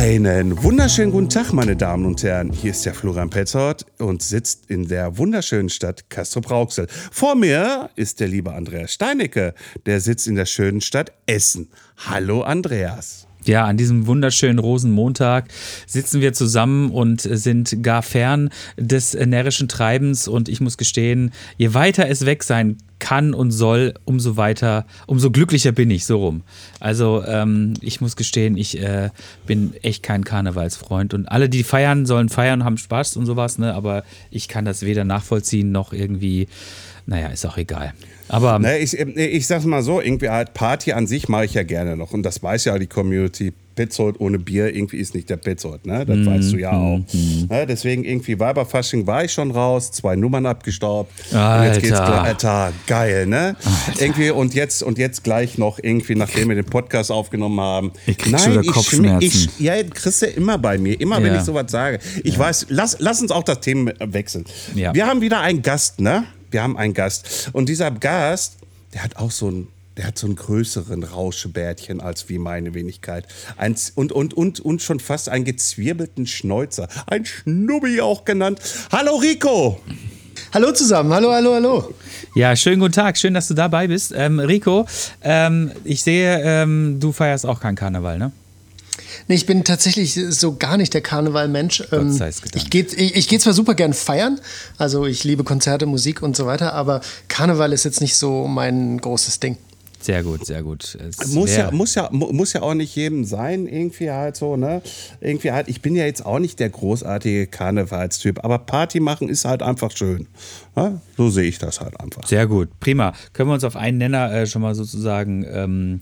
Einen wunderschönen guten Tag, meine Damen und Herren. Hier ist der Florian Petzold und sitzt in der wunderschönen Stadt Castrop-Rauxel. Vor mir ist der liebe Andreas Steinecke, der sitzt in der schönen Stadt Essen. Hallo Andreas. Ja, an diesem wunderschönen Rosenmontag sitzen wir zusammen und sind gar fern des närrischen Treibens. Und ich muss gestehen, je weiter es weg sein kann und soll, umso weiter, umso glücklicher bin ich, so rum. Also ähm, ich muss gestehen, ich äh, bin echt kein Karnevalsfreund. Und alle, die feiern, sollen feiern, haben Spaß und sowas, ne? Aber ich kann das weder nachvollziehen noch irgendwie naja, ist auch egal. Aber. Ne, ich, ich sag's mal so, irgendwie halt Party an sich mache ich ja gerne noch. Und das weiß ja die Community. Petzold ohne Bier irgendwie ist nicht der Petzold, ne? Das mm, weißt du ja auch. Mm. Ne? Deswegen irgendwie Weiberfasching war ich schon raus, zwei Nummern abgestaubt. Alter. Und jetzt geht's Alter, geil, ne? Alter. Irgendwie und jetzt und jetzt gleich noch irgendwie, nachdem wir den Podcast aufgenommen haben. Ich krieg Nein, schon wieder Kopfschmerzen. Ich, ich, ja, kriegst du immer bei mir, immer ja. wenn ich sowas sage. Ich ja. weiß, lass, lass uns auch das Thema wechseln. Ja. Wir haben wieder einen Gast, ne? Wir haben einen Gast. Und dieser Gast, der hat auch so ein der hat so einen größeren Rauschebärtchen als wie meine Wenigkeit. Ein, und, und, und, und schon fast einen gezwirbelten Schnäuzer. Ein Schnubbi auch genannt. Hallo Rico! Hallo zusammen, hallo, hallo, hallo. Ja, schönen guten Tag, schön, dass du dabei bist. Ähm, Rico, ähm, ich sehe, ähm, du feierst auch keinen Karneval, ne? Nee, ich bin tatsächlich so gar nicht der Karnevalmensch. Ähm, ich gehe ich, ich geh zwar super gern feiern, also ich liebe Konzerte, Musik und so weiter, aber Karneval ist jetzt nicht so mein großes Ding. Sehr gut, sehr gut. muss ja, muss, ja, muss ja auch nicht jedem sein, irgendwie halt so, ne? Irgendwie halt, ich bin ja jetzt auch nicht der großartige Karnevalstyp, aber Party machen ist halt einfach schön. Ne? So sehe ich das halt einfach. Sehr gut, prima. Können wir uns auf einen Nenner äh, schon mal sozusagen ähm,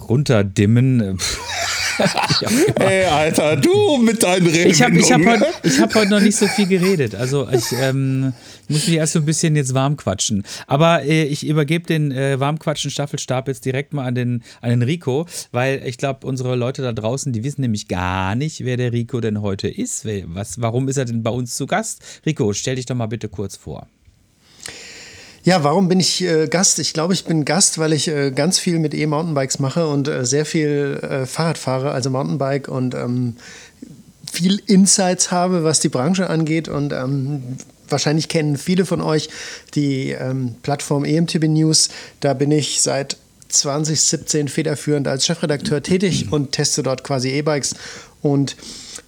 runterdimmen? Ey, Alter, du mit deinen Reden. Ich habe hab heute, hab heute noch nicht so viel geredet. Also ich ähm, muss mich erst so ein bisschen jetzt warm quatschen. Aber äh, ich übergebe den äh, Warmquatschen-Staffelstab jetzt direkt mal an den, an den Rico, weil ich glaube, unsere Leute da draußen, die wissen nämlich gar nicht, wer der Rico denn heute ist. Was, warum ist er denn bei uns zu Gast? Rico, stell dich doch mal bitte kurz vor. Ja, warum bin ich äh, Gast? Ich glaube, ich bin Gast, weil ich äh, ganz viel mit E-Mountainbikes mache und äh, sehr viel äh, Fahrrad fahre, also Mountainbike und ähm, viel Insights habe, was die Branche angeht und ähm, wahrscheinlich kennen viele von euch die ähm, Plattform EMTB News. Da bin ich seit 2017 federführend als Chefredakteur tätig und teste dort quasi E-Bikes und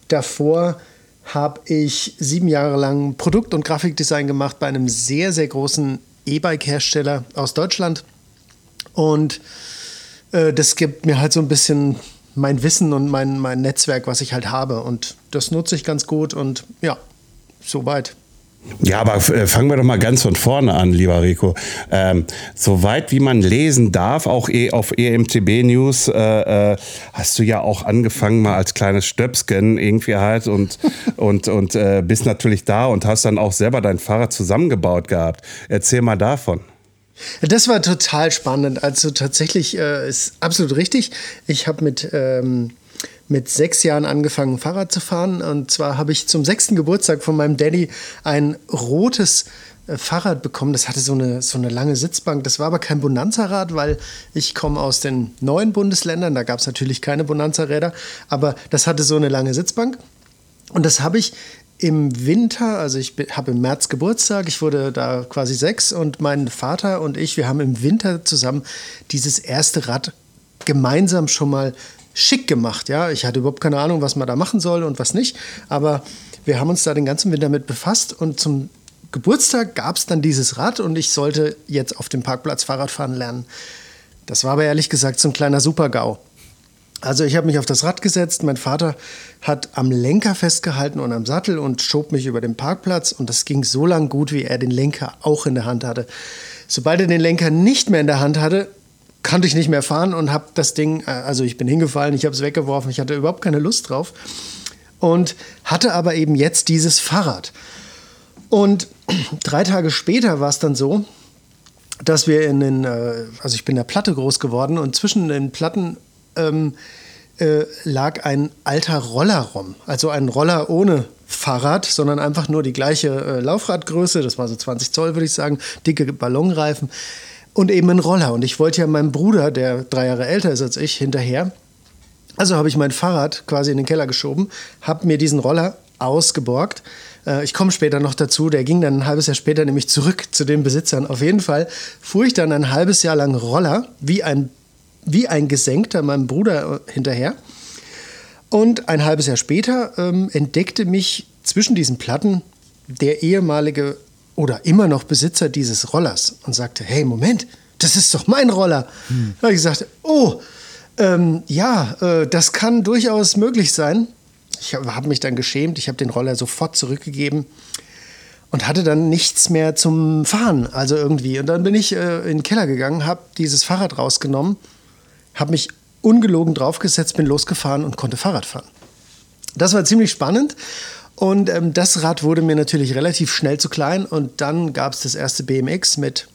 davor habe ich sieben Jahre lang Produkt- und Grafikdesign gemacht bei einem sehr, sehr großen E-Bike-Hersteller aus Deutschland. Und äh, das gibt mir halt so ein bisschen mein Wissen und mein, mein Netzwerk, was ich halt habe. Und das nutze ich ganz gut und ja, soweit. Ja, aber äh, fangen wir doch mal ganz von vorne an, lieber Rico. Ähm, soweit wie man lesen darf, auch eh auf EMTB News, äh, äh, hast du ja auch angefangen mal als kleines Stöpsken irgendwie halt und, und, und äh, bist natürlich da und hast dann auch selber dein Fahrrad zusammengebaut gehabt. Erzähl mal davon. Das war total spannend. Also tatsächlich äh, ist absolut richtig. Ich habe mit ähm mit sechs Jahren angefangen, Fahrrad zu fahren. Und zwar habe ich zum sechsten Geburtstag von meinem Daddy ein rotes äh, Fahrrad bekommen. Das hatte so eine, so eine lange Sitzbank. Das war aber kein Bonanza-Rad, weil ich komme aus den neuen Bundesländern. Da gab es natürlich keine Bonanza-Räder. Aber das hatte so eine lange Sitzbank. Und das habe ich im Winter, also ich habe im März Geburtstag, ich wurde da quasi sechs und mein Vater und ich, wir haben im Winter zusammen dieses erste Rad gemeinsam schon mal schick gemacht. Ja, ich hatte überhaupt keine Ahnung, was man da machen soll und was nicht. Aber wir haben uns da den ganzen Winter mit befasst und zum Geburtstag gab es dann dieses Rad und ich sollte jetzt auf dem Parkplatz Fahrrad fahren lernen. Das war aber ehrlich gesagt so ein kleiner Super-GAU. Also ich habe mich auf das Rad gesetzt, mein Vater hat am Lenker festgehalten und am Sattel und schob mich über den Parkplatz und das ging so lang gut, wie er den Lenker auch in der Hand hatte. Sobald er den Lenker nicht mehr in der Hand hatte, konnte ich nicht mehr fahren und habe das Ding, äh, also ich bin hingefallen, ich habe es weggeworfen, ich hatte überhaupt keine Lust drauf und hatte aber eben jetzt dieses Fahrrad. Und drei Tage später war es dann so, dass wir in den, äh, also ich bin in der Platte groß geworden und zwischen den Platten ähm, äh, lag ein alter Roller rum. Also ein Roller ohne Fahrrad, sondern einfach nur die gleiche äh, Laufradgröße, das war so 20 Zoll, würde ich sagen, dicke Ballonreifen und eben ein Roller. Und ich wollte ja meinem Bruder, der drei Jahre älter ist als ich, hinterher. Also habe ich mein Fahrrad quasi in den Keller geschoben, habe mir diesen Roller ausgeborgt. Äh, ich komme später noch dazu, der ging dann ein halbes Jahr später nämlich zurück zu den Besitzern. Auf jeden Fall fuhr ich dann ein halbes Jahr lang Roller, wie ein, wie ein Gesenkter meinem Bruder äh, hinterher. Und ein halbes Jahr später ähm, entdeckte mich zwischen diesen Platten der ehemalige oder immer noch Besitzer dieses Rollers und sagte, hey, Moment, das ist doch mein Roller. Hm. Da habe ich gesagt, oh, ähm, ja, äh, das kann durchaus möglich sein. Ich habe mich dann geschämt, ich habe den Roller sofort zurückgegeben und hatte dann nichts mehr zum Fahren, also irgendwie. Und dann bin ich äh, in den Keller gegangen, habe dieses Fahrrad rausgenommen, habe mich ungelogen draufgesetzt, bin losgefahren und konnte Fahrrad fahren. Das war ziemlich spannend und ähm, das Rad wurde mir natürlich relativ schnell zu klein. Und dann gab es das erste BMX mit,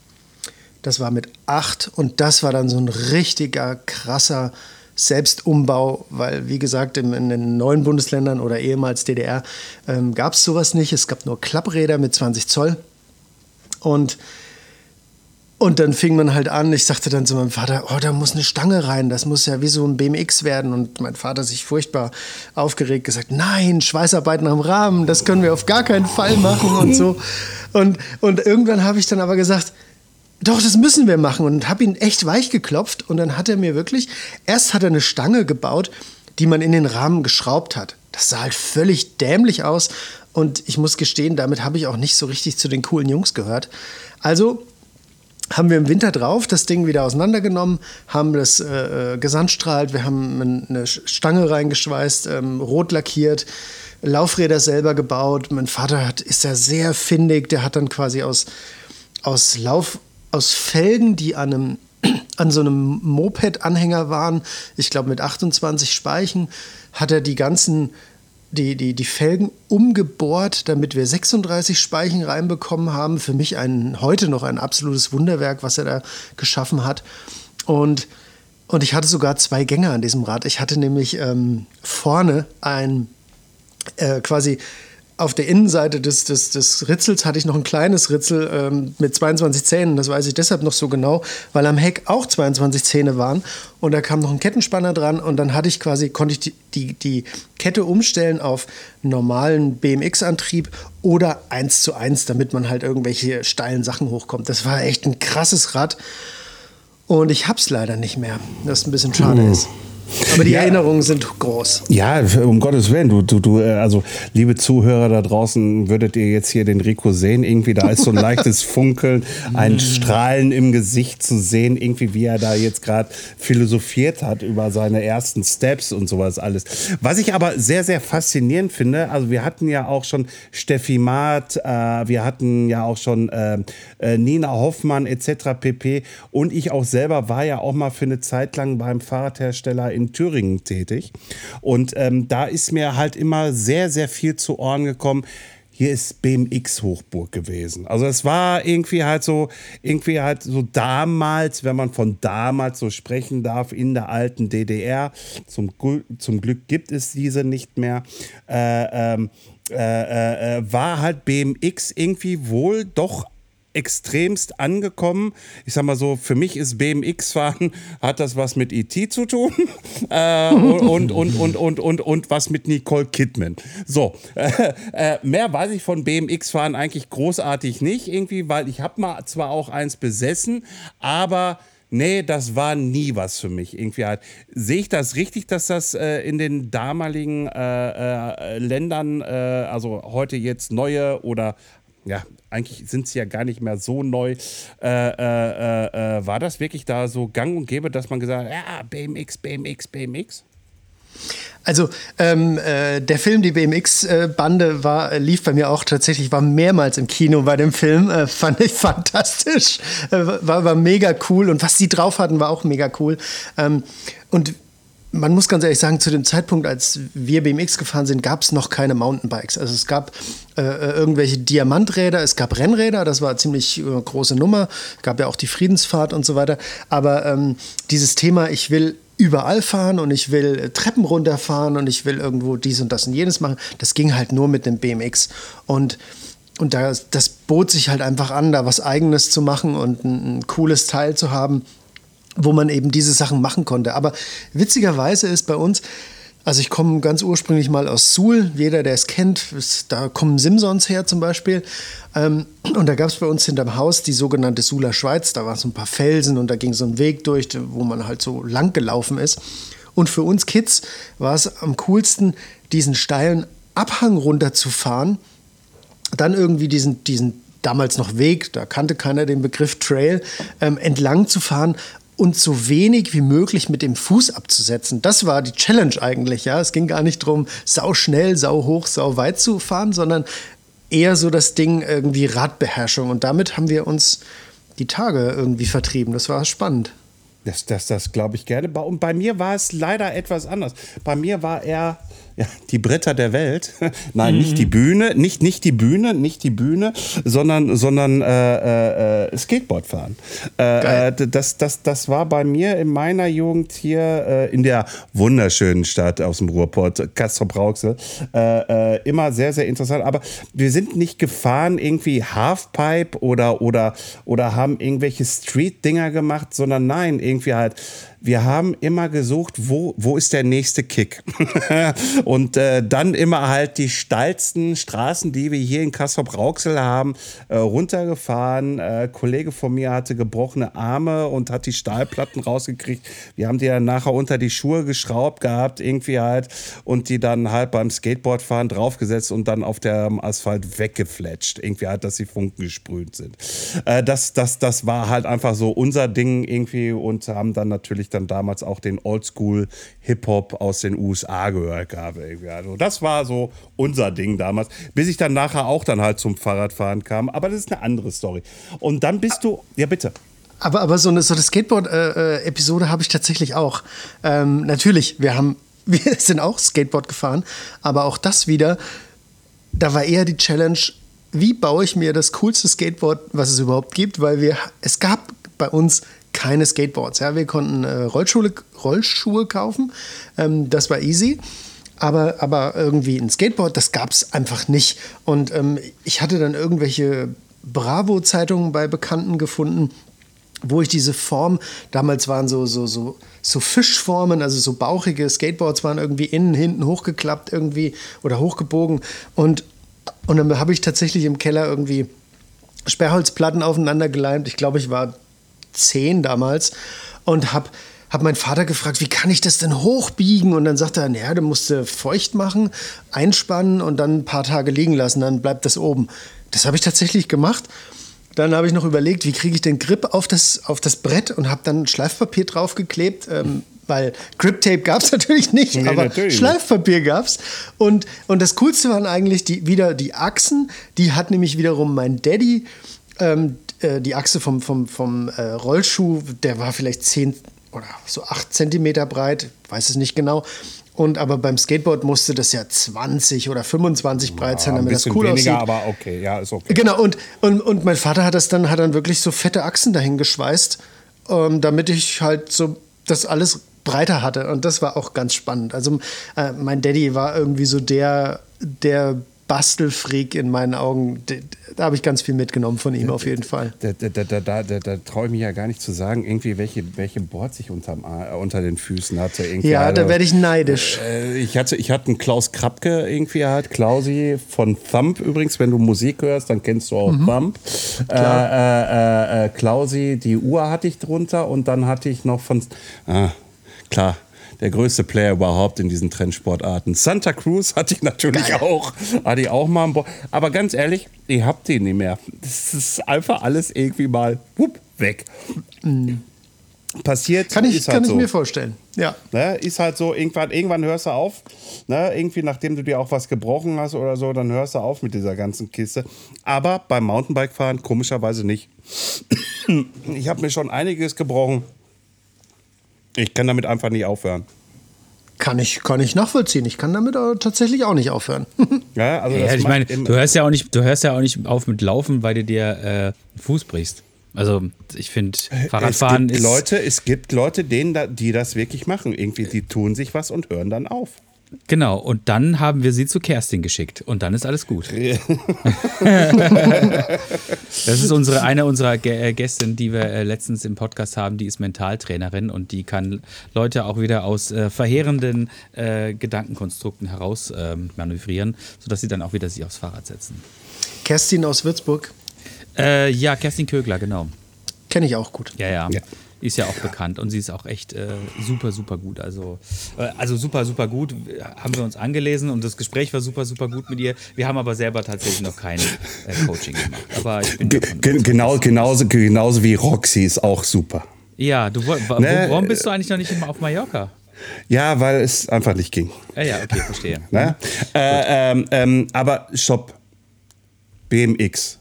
das war mit 8 und das war dann so ein richtiger krasser Selbstumbau, weil wie gesagt in, in den neuen Bundesländern oder ehemals DDR ähm, gab es sowas nicht. Es gab nur Klappräder mit 20 Zoll. Und und dann fing man halt an, ich sagte dann zu meinem Vater, oh, da muss eine Stange rein, das muss ja wie so ein BMX werden. Und mein Vater sich furchtbar aufgeregt gesagt, nein, Schweißarbeiten am Rahmen, das können wir auf gar keinen Fall machen und so. Und, und irgendwann habe ich dann aber gesagt, doch, das müssen wir machen und habe ihn echt weich geklopft. Und dann hat er mir wirklich, erst hat er eine Stange gebaut, die man in den Rahmen geschraubt hat. Das sah halt völlig dämlich aus. Und ich muss gestehen, damit habe ich auch nicht so richtig zu den coolen Jungs gehört. Also haben wir im Winter drauf das Ding wieder auseinandergenommen, haben das äh, äh gesandstrahlt, wir haben eine Stange reingeschweißt, ähm, rot lackiert, Laufräder selber gebaut. Mein Vater hat, ist ja sehr findig, der hat dann quasi aus, aus Lauf, aus Felgen, die an einem an so einem Moped-Anhänger waren, ich glaube mit 28 Speichen, hat er die ganzen die, die, die Felgen umgebohrt, damit wir 36 Speichen reinbekommen haben. Für mich ein, heute noch ein absolutes Wunderwerk, was er da geschaffen hat. Und, und ich hatte sogar zwei Gänge an diesem Rad. Ich hatte nämlich ähm, vorne ein äh, quasi auf der Innenseite des, des, des Ritzels hatte ich noch ein kleines Ritzel ähm, mit 22 Zähnen. Das weiß ich deshalb noch so genau, weil am Heck auch 22 Zähne waren. Und da kam noch ein Kettenspanner dran und dann hatte ich quasi, konnte ich die, die, die Kette umstellen auf normalen BMX-Antrieb oder 1 zu 1, damit man halt irgendwelche steilen Sachen hochkommt. Das war echt ein krasses Rad. Und ich hab's leider nicht mehr, was ein bisschen schade mhm. ist. Aber die ja. Erinnerungen sind groß. Ja, um Gottes Willen. Du, du, du, äh, also, liebe Zuhörer da draußen, würdet ihr jetzt hier den Rico sehen? Irgendwie, da ist so ein leichtes Funkeln, ein mm. Strahlen im Gesicht zu sehen, irgendwie, wie er da jetzt gerade philosophiert hat über seine ersten Steps und sowas alles. Was ich aber sehr, sehr faszinierend finde, also, wir hatten ja auch schon Steffi Maat, äh, wir hatten ja auch schon äh, äh Nina Hoffmann etc. pp. Und ich auch selber war ja auch mal für eine Zeit lang beim Fahrradhersteller in Thüringen tätig. Und ähm, da ist mir halt immer sehr, sehr viel zu Ohren gekommen hier ist BMX Hochburg gewesen. Also es war irgendwie halt so, irgendwie halt so damals, wenn man von damals so sprechen darf, in der alten DDR. Zum, zum Glück gibt es diese nicht mehr. Äh, ähm, äh, äh, war halt BMX irgendwie wohl doch extremst angekommen. Ich sag mal so, für mich ist BMX-Fahren, hat das was mit E.T. zu tun äh, und, und, und, und, und, und, was mit Nicole Kidman. So, äh, äh, mehr weiß ich von BMX-Fahren eigentlich großartig nicht irgendwie, weil ich habe mal zwar auch eins besessen, aber Nee, das war nie was für mich. Irgendwie halt. Sehe ich das richtig, dass das äh, in den damaligen äh, äh, Ländern, äh, also heute jetzt neue oder ja, eigentlich sind sie ja gar nicht mehr so neu. Äh, äh, äh, war das wirklich da so gang und gäbe, dass man gesagt hat, ja, BMX, BMX, BMX? Also ähm, äh, der Film Die BMX-Bande war lief bei mir auch tatsächlich, war mehrmals im Kino bei dem Film, äh, fand ich fantastisch, äh, war, war mega cool und was sie drauf hatten, war auch mega cool. Ähm, und man muss ganz ehrlich sagen, zu dem Zeitpunkt, als wir BMX gefahren sind, gab es noch keine Mountainbikes. Also es gab äh, äh, irgendwelche Diamanträder, es gab Rennräder, das war eine ziemlich äh, große Nummer. Es gab ja auch die Friedensfahrt und so weiter. Aber ähm, dieses Thema, ich will überall fahren und ich will äh, Treppen runterfahren und ich will irgendwo dies und das und jenes machen, das ging halt nur mit dem BMX. Und und das, das bot sich halt einfach an, da was Eigenes zu machen und ein, ein cooles Teil zu haben wo man eben diese Sachen machen konnte. Aber witzigerweise ist bei uns, also ich komme ganz ursprünglich mal aus Suhl, jeder, der es kennt, ist, da kommen Simsons her zum Beispiel. Ähm, und da gab es bei uns hinterm Haus die sogenannte Suhler Schweiz, da waren so ein paar Felsen und da ging so ein Weg durch, wo man halt so lang gelaufen ist. Und für uns Kids war es am coolsten, diesen steilen Abhang runterzufahren, dann irgendwie diesen, diesen damals noch Weg, da kannte keiner den Begriff Trail, ähm, entlang zu fahren und so wenig wie möglich mit dem Fuß abzusetzen. Das war die Challenge eigentlich. Ja, es ging gar nicht darum, sau schnell, sau hoch, sau weit zu fahren, sondern eher so das Ding irgendwie Radbeherrschung. Und damit haben wir uns die Tage irgendwie vertrieben. Das war spannend. Das, das, das glaube ich gerne. Und bei mir war es leider etwas anders. Bei mir war er ja, die Bretter der Welt. Nein, mhm. nicht die Bühne, nicht, nicht die Bühne, nicht die Bühne, sondern, sondern äh, äh, Skateboard fahren. Äh, äh das, das, das war bei mir in meiner Jugend hier äh, in der wunderschönen Stadt aus dem Ruhrport, Castrop-Rauxel, äh, immer sehr, sehr interessant. Aber wir sind nicht gefahren irgendwie Halfpipe oder, oder, oder haben irgendwelche Street-Dinger gemacht, sondern nein, irgendwie halt wir haben immer gesucht, wo, wo ist der nächste Kick? und äh, dann immer halt die steilsten Straßen, die wir hier in Kassel-Rauxel haben, äh, runtergefahren. Äh, Kollege von mir hatte gebrochene Arme und hat die Stahlplatten rausgekriegt. Wir haben die dann nachher unter die Schuhe geschraubt gehabt, irgendwie halt, und die dann halt beim Skateboardfahren draufgesetzt und dann auf dem Asphalt weggefletscht. Irgendwie halt, dass die Funken gesprüht sind. Äh, das, das, das war halt einfach so unser Ding irgendwie und haben dann natürlich ich dann damals auch den Oldschool-Hip-Hop aus den USA gehört habe. Also das war so unser Ding damals, bis ich dann nachher auch dann halt zum Fahrradfahren kam. Aber das ist eine andere Story. Und dann bist du, ja bitte. Aber, aber so eine, so eine Skateboard-Episode äh, äh habe ich tatsächlich auch. Ähm, natürlich, wir haben, wir sind auch Skateboard gefahren, aber auch das wieder, da war eher die Challenge, wie baue ich mir das coolste Skateboard, was es überhaupt gibt, weil wir, es gab bei uns keine Skateboards. Ja, wir konnten äh, Rollschuhe, Rollschuhe kaufen, ähm, das war easy. Aber, aber irgendwie ein Skateboard, das gab es einfach nicht. Und ähm, ich hatte dann irgendwelche Bravo-Zeitungen bei Bekannten gefunden, wo ich diese Form, damals waren so, so, so, so Fischformen, also so bauchige Skateboards waren irgendwie innen, hinten hochgeklappt irgendwie oder hochgebogen. Und, und dann habe ich tatsächlich im Keller irgendwie Sperrholzplatten aufeinander geleimt. Ich glaube, ich war zehn damals und habe habe meinen Vater gefragt, wie kann ich das denn hochbiegen? Und dann sagte er, naja, du musst feucht machen, einspannen und dann ein paar Tage liegen lassen, dann bleibt das oben. Das habe ich tatsächlich gemacht. Dann habe ich noch überlegt, wie kriege ich den Grip auf das, auf das Brett und habe dann Schleifpapier draufgeklebt, ähm, weil Grip Tape gab es natürlich nicht, nee, aber natürlich. Schleifpapier gab es. Und, und das Coolste waren eigentlich die, wieder die Achsen. Die hat nämlich wiederum mein Daddy ähm, äh, die Achse vom, vom, vom äh, Rollschuh, der war vielleicht 10 oder so 8 Zentimeter breit, weiß es nicht genau. Und aber beim Skateboard musste das ja 20 oder 25 breit sein, damit das cool weniger, aussieht. aber okay, ja, ist okay. Genau, und, und, und mein Vater hat das dann, hat dann wirklich so fette Achsen dahin geschweißt, ähm, damit ich halt so das alles breiter hatte. Und das war auch ganz spannend. Also äh, mein Daddy war irgendwie so der, der Bastelfreak in meinen Augen. Da habe ich ganz viel mitgenommen von ihm, auf jeden Fall. Da, da, da, da, traue ich mich ja gar nicht zu sagen, irgendwie welche, welche Boards ich unterm, unter den Füßen hatte. Irgendwie ja, da werde ich neidisch. Äh, ich, hatte, ich hatte einen Klaus Krabke irgendwie halt, Klausi von Thump übrigens. Wenn du Musik hörst, dann kennst du auch mhm. Thump. Äh, äh, äh, Klausi, die Uhr hatte ich drunter und dann hatte ich noch von, ah, klar, der größte Player überhaupt in diesen Trendsportarten. Santa Cruz hatte ich natürlich Geil. auch. Hatte ich auch mal an Bord. Aber ganz ehrlich, ihr habt die nicht mehr. Das ist einfach alles irgendwie mal whoop, weg. Mhm. Passiert. Kann ich, kann halt ich so. mir vorstellen. Ja. Ne, ist halt so, irgendwann, irgendwann hörst du auf. Ne, irgendwie, nachdem du dir auch was gebrochen hast oder so, dann hörst du auf mit dieser ganzen Kiste. Aber beim Mountainbike-Fahren komischerweise nicht. Ich habe mir schon einiges gebrochen. Ich kann damit einfach nicht aufhören. Kann ich, kann ich nachvollziehen. Ich kann damit aber tatsächlich auch nicht aufhören. ja, also ja, ich meine, du hörst ja auch nicht, du hörst ja auch nicht auf mit Laufen, weil du dir äh, Fuß brichst. Also ich finde, Fahrradfahren es gibt ist. Leute, es gibt Leute, denen, die das wirklich machen. Irgendwie, die tun sich was und hören dann auf. Genau, und dann haben wir sie zu Kerstin geschickt und dann ist alles gut. das ist unsere, eine unserer äh, Gäste, die wir äh, letztens im Podcast haben, die ist Mentaltrainerin und die kann Leute auch wieder aus äh, verheerenden äh, Gedankenkonstrukten heraus äh, manövrieren, sodass sie dann auch wieder sich aufs Fahrrad setzen. Kerstin aus Würzburg? Äh, ja, Kerstin Kögler, genau. Kenne ich auch gut. ja. ja. ja ist ja auch bekannt und sie ist auch echt äh, super, super gut. Also, äh, also super, super gut. Haben wir uns angelesen und das Gespräch war super, super gut mit ihr. Wir haben aber selber tatsächlich noch kein äh, Coaching gemacht. Aber ich bin Ge genau, genauso, genauso wie Roxy ist auch super. Ja, du, ne? warum bist du eigentlich noch nicht immer auf Mallorca? Ja, weil es einfach nicht ging. Ja, ja, okay, verstehe. Ne? Äh, ähm, ähm, aber stopp. BMX.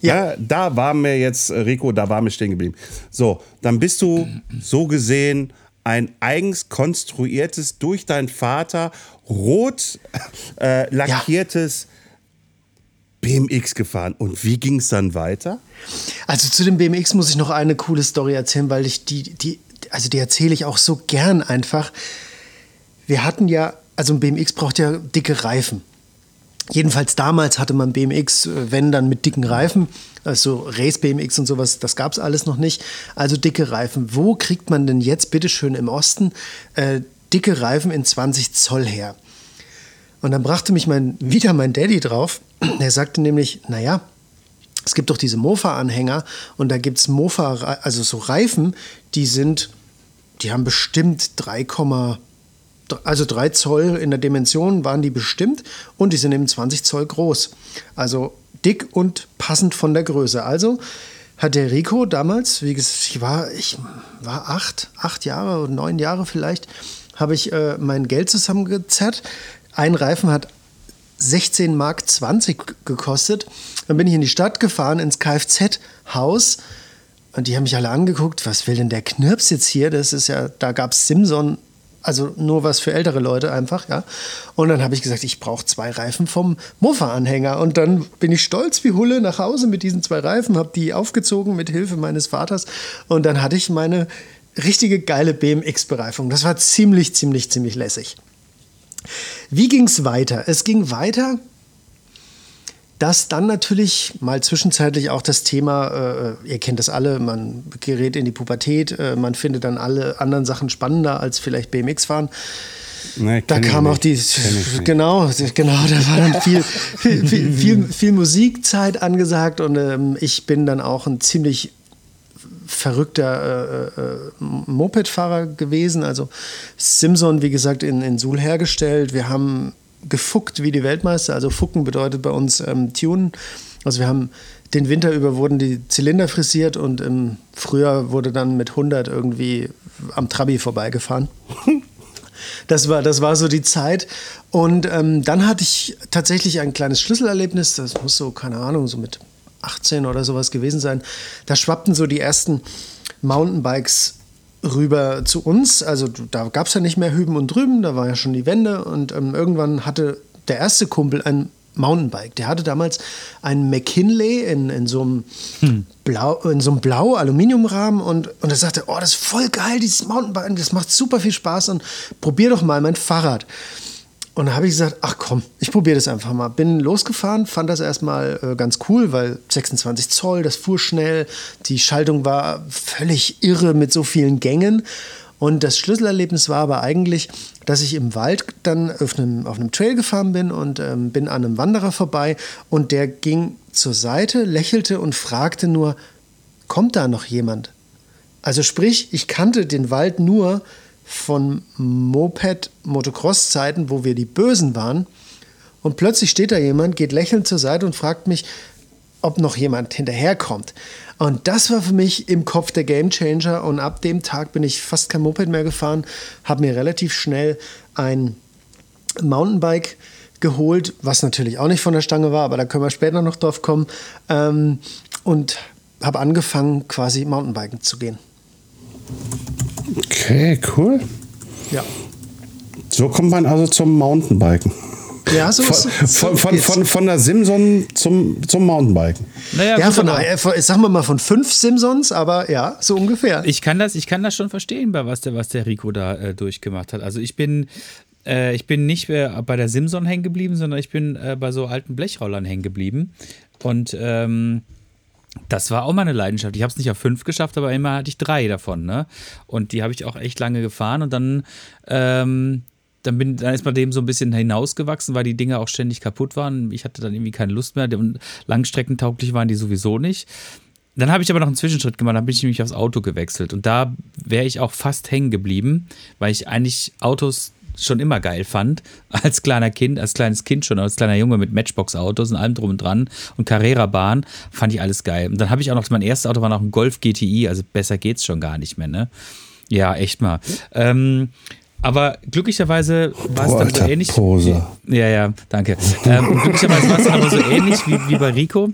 Ja. ja. da war mir jetzt, äh, Rico, da war mir stehen geblieben. So, dann bist du so gesehen ein eigens konstruiertes, durch deinen Vater rot äh, lackiertes ja. BMX gefahren. Und wie ging es dann weiter? Also zu dem BMX muss ich noch eine coole Story erzählen, weil ich die, die also die erzähle ich auch so gern einfach. Wir hatten ja, also ein BMX braucht ja dicke Reifen. Jedenfalls damals hatte man BMX, äh, wenn dann mit dicken Reifen, also Race BMX und sowas, das gab es alles noch nicht. Also dicke Reifen. Wo kriegt man denn jetzt bitteschön im Osten äh, dicke Reifen in 20 Zoll her? Und dann brachte mich mein, wieder mein Daddy drauf. Er sagte nämlich, naja, es gibt doch diese Mofa-Anhänger und da gibt es Mofa, also so Reifen, die sind, die haben bestimmt 3, also 3 Zoll in der Dimension waren die bestimmt und die sind eben 20 Zoll groß. Also dick und passend von der Größe. Also hat der Rico damals, wie gesagt, ich war, ich war acht, acht Jahre oder neun Jahre vielleicht, habe ich äh, mein Geld zusammengezerrt. Ein Reifen hat 16 Mark 20 gekostet. Dann bin ich in die Stadt gefahren, ins Kfz-Haus. Und die haben mich alle angeguckt, was will denn der Knirps jetzt hier? Das ist ja, da gab es Simson also nur was für ältere Leute einfach, ja. Und dann habe ich gesagt, ich brauche zwei Reifen vom Mofa-Anhänger. Und dann bin ich stolz wie Hulle nach Hause mit diesen zwei Reifen, habe die aufgezogen mit Hilfe meines Vaters. Und dann hatte ich meine richtige geile BMX-Bereifung. Das war ziemlich, ziemlich, ziemlich lässig. Wie ging es weiter? Es ging weiter dass dann natürlich mal zwischenzeitlich auch das Thema, äh, ihr kennt das alle, man gerät in die Pubertät, äh, man findet dann alle anderen Sachen spannender als vielleicht BMX fahren. Nee, da kam auch die, genau, genau, da war dann viel, viel, viel, viel, viel Musikzeit angesagt und ähm, ich bin dann auch ein ziemlich verrückter äh, äh, Mopedfahrer gewesen. Also Simson, wie gesagt, in, in Suhl hergestellt. Wir haben gefuckt wie die Weltmeister. Also Fucken bedeutet bei uns ähm, Tunen. Also wir haben den Winter über wurden die Zylinder frisiert und im Frühjahr wurde dann mit 100 irgendwie am Trabi vorbeigefahren. Das war, das war so die Zeit. Und ähm, dann hatte ich tatsächlich ein kleines Schlüsselerlebnis. Das muss so, keine Ahnung, so mit 18 oder sowas gewesen sein. Da schwappten so die ersten Mountainbikes rüber zu uns. Also da gab es ja nicht mehr Hüben und Drüben, da war ja schon die Wende und ähm, irgendwann hatte der erste Kumpel ein Mountainbike. Der hatte damals ein McKinley in, in so einem hm. Blau, in so einem Blau Aluminiumrahmen und, und er sagte, oh, das ist voll geil, dieses Mountainbike, das macht super viel Spaß und probier doch mal mein Fahrrad. Und da habe ich gesagt, ach komm, ich probiere das einfach mal. Bin losgefahren, fand das erstmal äh, ganz cool, weil 26 Zoll, das fuhr schnell, die Schaltung war völlig irre mit so vielen Gängen. Und das Schlüsselerlebnis war aber eigentlich, dass ich im Wald dann auf einem, auf einem Trail gefahren bin und ähm, bin an einem Wanderer vorbei und der ging zur Seite, lächelte und fragte nur, kommt da noch jemand? Also sprich, ich kannte den Wald nur von Moped-Motocross-Zeiten, wo wir die Bösen waren. Und plötzlich steht da jemand, geht lächelnd zur Seite und fragt mich, ob noch jemand hinterherkommt. Und das war für mich im Kopf der Gamechanger. Und ab dem Tag bin ich fast kein Moped mehr gefahren, habe mir relativ schnell ein Mountainbike geholt, was natürlich auch nicht von der Stange war, aber da können wir später noch drauf kommen. Ähm, und habe angefangen, quasi Mountainbiken zu gehen. Okay, cool. Ja. So kommt man also zum Mountainbiken. Ja, so von, ist von, von, von, von der Simson zum, zum Mountainbiken. Naja, ja, von, äh, von, sagen wir mal von fünf Simpsons, aber ja, so ungefähr. Ich kann das, ich kann das schon verstehen, bei was der, was der Rico da äh, durchgemacht hat. Also ich bin, äh, ich bin nicht bei der Simson hängen geblieben, sondern ich bin äh, bei so alten Blechrollern hängen geblieben. Und ähm, das war auch meine Leidenschaft. Ich habe es nicht auf fünf geschafft, aber immer hatte ich drei davon. Ne? Und die habe ich auch echt lange gefahren. Und dann ähm, dann, bin, dann ist man dem so ein bisschen hinausgewachsen, weil die Dinge auch ständig kaputt waren. Ich hatte dann irgendwie keine Lust mehr langstreckentauglich waren die sowieso nicht. Dann habe ich aber noch einen Zwischenschritt gemacht, dann bin ich nämlich aufs Auto gewechselt. Und da wäre ich auch fast hängen geblieben, weil ich eigentlich Autos schon immer geil fand. Als kleiner Kind, als kleines Kind schon, als kleiner Junge mit Matchbox-Autos und allem drum und dran und Carrera-Bahn, fand ich alles geil. Und dann habe ich auch noch, mein erstes Auto war noch ein Golf GTI, also besser geht's schon gar nicht mehr, ne? Ja, echt mal. Ähm, aber glücklicherweise war es dann so ähnlich. Pose. Ja, ja, danke. Ähm, glücklicherweise war es dann aber so ähnlich wie, wie bei Rico.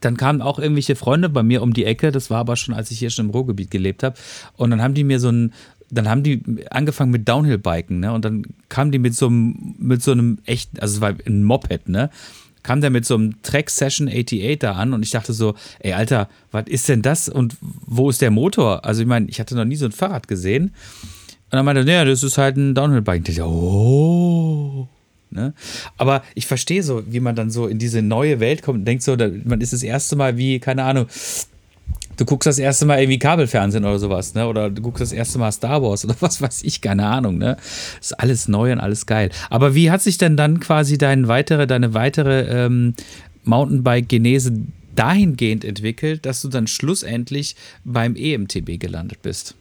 Dann kamen auch irgendwelche Freunde bei mir um die Ecke. Das war aber schon, als ich hier schon im Ruhrgebiet gelebt habe. Und dann haben die mir so ein, dann haben die angefangen mit Downhill-Biken, ne? Und dann kamen die mit so einem, mit so einem echten, also es war ein Moped, ne? Kam der mit so einem Track Session 88 da an und ich dachte so, ey Alter, was ist denn das und wo ist der Motor? Also ich meine, ich hatte noch nie so ein Fahrrad gesehen. Und dann meinte er, ja, das ist halt ein Downhill-Bike. Ich dachte, oh. Ne? Aber ich verstehe so, wie man dann so in diese neue Welt kommt und denkt so, man ist das erste Mal wie, keine Ahnung, du guckst das erste Mal irgendwie Kabelfernsehen oder sowas, ne? Oder du guckst das erste Mal Star Wars oder was weiß ich, keine Ahnung, ne? Das ist alles neu und alles geil. Aber wie hat sich denn dann quasi dein weitere, deine weitere ähm, Mountainbike-Genese dahingehend entwickelt, dass du dann schlussendlich beim EMTB gelandet bist?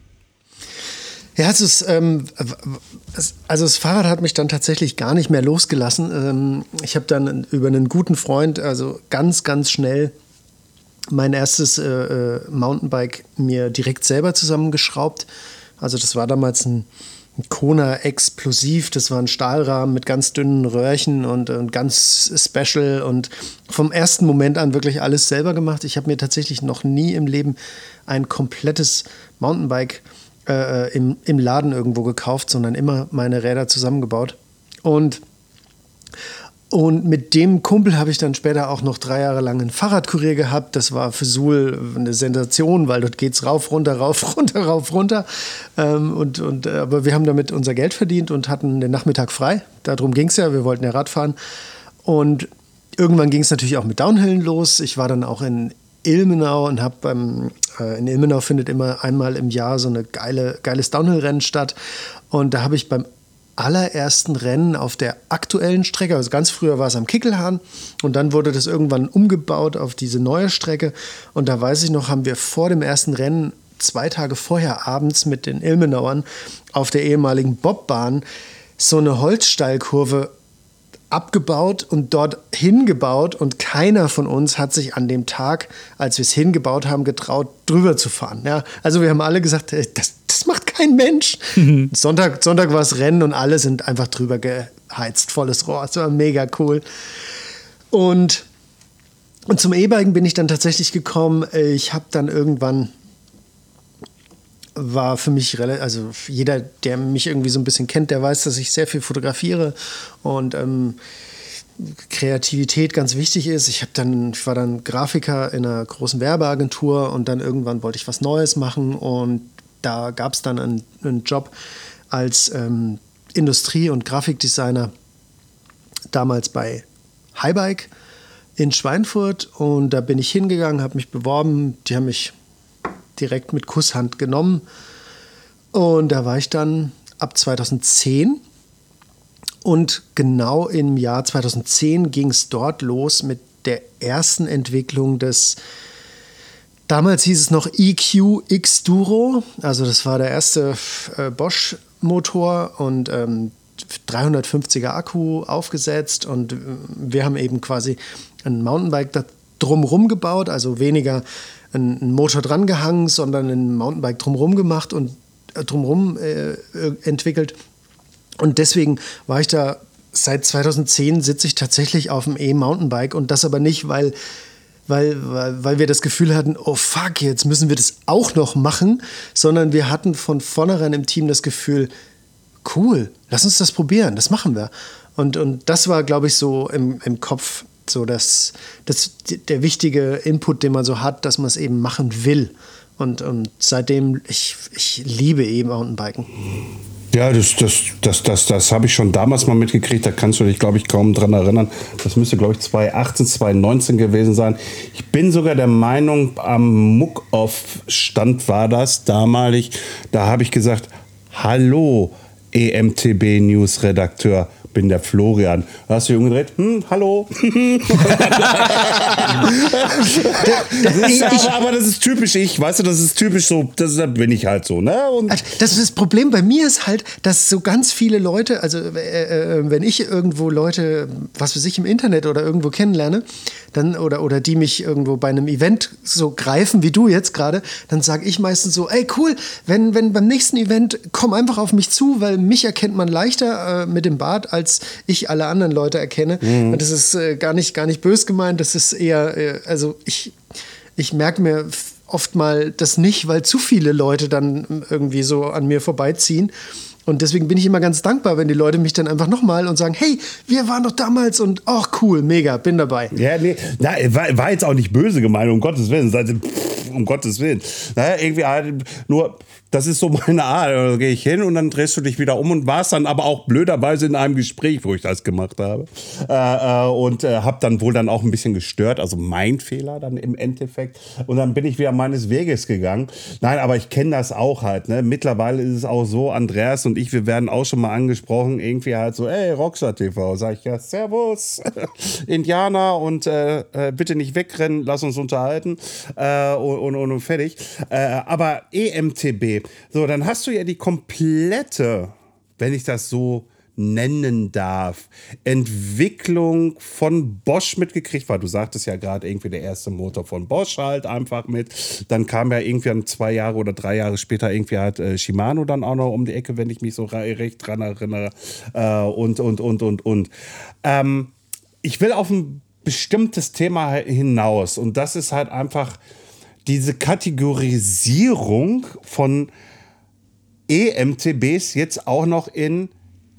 Ja, es ist, ähm, also das Fahrrad hat mich dann tatsächlich gar nicht mehr losgelassen. Ähm, ich habe dann über einen guten Freund, also ganz, ganz schnell mein erstes äh, äh, Mountainbike mir direkt selber zusammengeschraubt. Also das war damals ein, ein Kona Explosiv, das war ein Stahlrahmen mit ganz dünnen Röhrchen und, und ganz special und vom ersten Moment an wirklich alles selber gemacht. Ich habe mir tatsächlich noch nie im Leben ein komplettes Mountainbike äh, im, im Laden irgendwo gekauft, sondern immer meine Räder zusammengebaut. Und, und mit dem Kumpel habe ich dann später auch noch drei Jahre lang einen Fahrradkurier gehabt. Das war für Suhl eine Sensation, weil dort geht es rauf, runter, rauf, runter, rauf, runter. Ähm, und, und, äh, aber wir haben damit unser Geld verdient und hatten den Nachmittag frei. Darum ging es ja, wir wollten ja Rad fahren. Und irgendwann ging es natürlich auch mit Downhillen los. Ich war dann auch in Ilmenau und habe beim äh, in Ilmenau findet immer einmal im Jahr so eine geile, geiles Downhill-Rennen statt. Und da habe ich beim allerersten Rennen auf der aktuellen Strecke, also ganz früher war es am Kickelhahn und dann wurde das irgendwann umgebaut auf diese neue Strecke. Und da weiß ich noch, haben wir vor dem ersten Rennen zwei Tage vorher abends mit den Ilmenauern auf der ehemaligen Bobbahn so eine Holzsteilkurve abgebaut und dort hingebaut und keiner von uns hat sich an dem Tag, als wir es hingebaut haben, getraut, drüber zu fahren. Ja, also wir haben alle gesagt, das, das macht kein Mensch. Mhm. Sonntag, Sonntag war es Rennen und alle sind einfach drüber geheizt, volles Rohr. Das war mega cool. Und, und zum E-Biken bin ich dann tatsächlich gekommen. Ich habe dann irgendwann war für mich relativ, also jeder, der mich irgendwie so ein bisschen kennt, der weiß, dass ich sehr viel fotografiere und ähm, Kreativität ganz wichtig ist. Ich habe dann, ich war dann Grafiker in einer großen Werbeagentur und dann irgendwann wollte ich was Neues machen und da gab es dann einen, einen, Job als ähm, Industrie- und Grafikdesigner damals bei Highbike in Schweinfurt und da bin ich hingegangen, habe mich beworben, die haben mich direkt mit Kusshand genommen. Und da war ich dann ab 2010. Und genau im Jahr 2010 ging es dort los mit der ersten Entwicklung des, damals hieß es noch EQ X Duro. Also das war der erste äh, Bosch-Motor und ähm, 350er Akku aufgesetzt. Und äh, wir haben eben quasi ein Mountainbike da drumherum gebaut, also weniger einen Motor dran gehangen, sondern ein Mountainbike drumherum gemacht und äh, drumherum äh, entwickelt. Und deswegen war ich da seit 2010 sitze ich tatsächlich auf dem E-Mountainbike und das aber nicht, weil, weil, weil, weil wir das Gefühl hatten, oh fuck, jetzt müssen wir das auch noch machen, sondern wir hatten von vornherein im Team das Gefühl, cool, lass uns das probieren, das machen wir. Und, und das war, glaube ich, so im, im Kopf so das, das, der wichtige Input, den man so hat, dass man es eben machen will. Und, und seitdem, ich, ich liebe E-Mountainbiken. Ja, das, das, das, das, das habe ich schon damals mal mitgekriegt. Da kannst du dich, glaube ich, kaum dran erinnern. Das müsste, glaube ich, 2018, 2019 gewesen sein. Ich bin sogar der Meinung, am Muck-Off-Stand war das damalig. Da habe ich gesagt, hallo, EMTB-News-Redakteur bin der Florian. Da hast du dich umgedreht, hm, hallo. das ist, aber, aber, das ist typisch ich, weißt du, das ist typisch so, das bin ich halt so, ne? Und das, ist das Problem bei mir ist halt, dass so ganz viele Leute, also äh, äh, wenn ich irgendwo Leute, was für sich im Internet oder irgendwo kennenlerne, dann oder oder die mich irgendwo bei einem Event so greifen wie du jetzt gerade, dann sage ich meistens so, ey cool, wenn wenn beim nächsten Event komm einfach auf mich zu, weil mich erkennt man leichter äh, mit dem Bart als ich alle anderen Leute erkenne. Mhm. Und das ist äh, gar nicht, gar nicht bös gemeint. Das ist eher, äh, also ich, ich merke mir oft mal das nicht, weil zu viele Leute dann irgendwie so an mir vorbeiziehen. Und deswegen bin ich immer ganz dankbar, wenn die Leute mich dann einfach nochmal und sagen, hey, wir waren doch damals und ach cool, mega, bin dabei. Ja, nee, na, war, war jetzt auch nicht böse gemeint, um Gottes Willen. Um Gottes Willen. Naja, irgendwie halt nur das ist so meine Art. Da gehe ich hin und dann drehst du dich wieder um und warst dann aber auch blöderweise in einem Gespräch, wo ich das gemacht habe. Äh, äh, und äh, habe dann wohl dann auch ein bisschen gestört, also mein Fehler dann im Endeffekt. Und dann bin ich wieder meines Weges gegangen. Nein, aber ich kenne das auch halt. Ne? Mittlerweile ist es auch so, Andreas und ich, wir werden auch schon mal angesprochen, irgendwie halt so, ey, Rockstar TV. Sag ich ja, Servus, Indianer und äh, äh, bitte nicht wegrennen, lass uns unterhalten äh, und, und, und fertig. aber EMTB, so, dann hast du ja die komplette, wenn ich das so nennen darf, Entwicklung von Bosch mitgekriegt, weil du sagtest ja gerade irgendwie der erste Motor von Bosch halt einfach mit. Dann kam ja irgendwie zwei Jahre oder drei Jahre später irgendwie halt äh, Shimano dann auch noch um die Ecke, wenn ich mich so recht dran erinnere. Äh, und, und, und, und, und. Ähm, ich will auf ein bestimmtes Thema hinaus und das ist halt einfach diese Kategorisierung von EMTBs jetzt auch noch in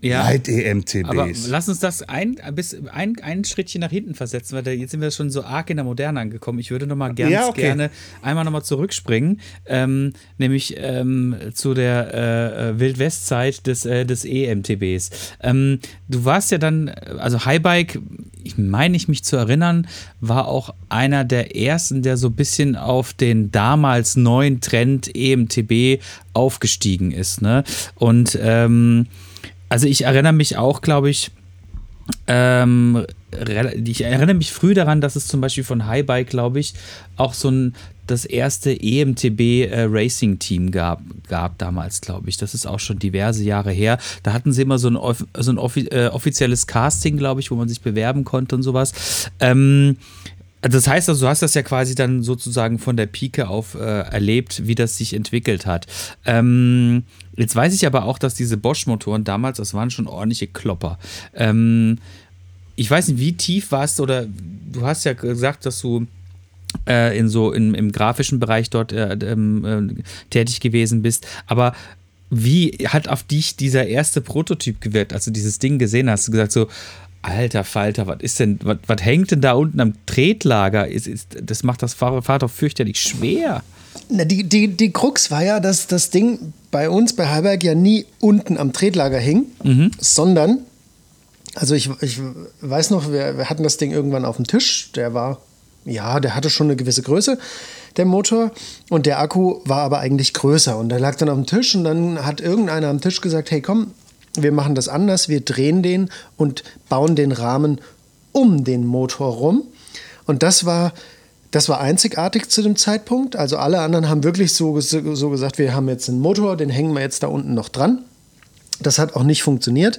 ja, Leit-EMTBs. Aber lass uns das ein, bis ein, ein Schrittchen nach hinten versetzen, weil da, jetzt sind wir schon so arg in der Moderne angekommen. Ich würde noch mal ganz ja, okay. gerne einmal noch mal zurückspringen, ähm, nämlich ähm, zu der äh, äh Wildwestzeit des, äh, des EMTBs. Ähm, du warst ja dann, also Highbike, ich meine ich mich zu erinnern, war auch einer der ersten, der so ein bisschen auf den damals neuen Trend EMTB aufgestiegen ist. Ne? Und ähm, also ich erinnere mich auch, glaube ich, ähm, ich erinnere mich früh daran, dass es zum Beispiel von Highbike, glaube ich, auch so ein das erste EMTB äh, Racing Team gab, gab damals, glaube ich. Das ist auch schon diverse Jahre her. Da hatten sie immer so ein, so ein offi äh, offizielles Casting, glaube ich, wo man sich bewerben konnte und sowas. Ähm, das heißt also, du hast das ja quasi dann sozusagen von der Pike auf äh, erlebt, wie das sich entwickelt hat. Ähm, jetzt weiß ich aber auch, dass diese Bosch-Motoren damals, das waren schon ordentliche Klopper. Ähm, ich weiß nicht, wie tief warst du oder du hast ja gesagt, dass du äh, in so in, im grafischen Bereich dort äh, ähm, äh, tätig gewesen bist, aber wie hat auf dich dieser erste Prototyp gewirkt, als du dieses Ding gesehen hast? Du gesagt so, Alter Falter, was ist denn, was hängt denn da unten am Tretlager? Ist, ist, das macht das Fahrrad doch fürchterlich schwer. Na, die, die, die Krux war ja, dass das Ding bei uns bei Heiberg ja nie unten am Tretlager hing, mhm. sondern, also ich, ich weiß noch, wir, wir hatten das Ding irgendwann auf dem Tisch, der war, ja, der hatte schon eine gewisse Größe, der Motor, und der Akku war aber eigentlich größer und der lag dann auf dem Tisch und dann hat irgendeiner am Tisch gesagt, hey komm, wir machen das anders, wir drehen den und bauen den Rahmen um den Motor rum. Und das war, das war einzigartig zu dem Zeitpunkt. Also alle anderen haben wirklich so, so gesagt, wir haben jetzt einen Motor, den hängen wir jetzt da unten noch dran. Das hat auch nicht funktioniert.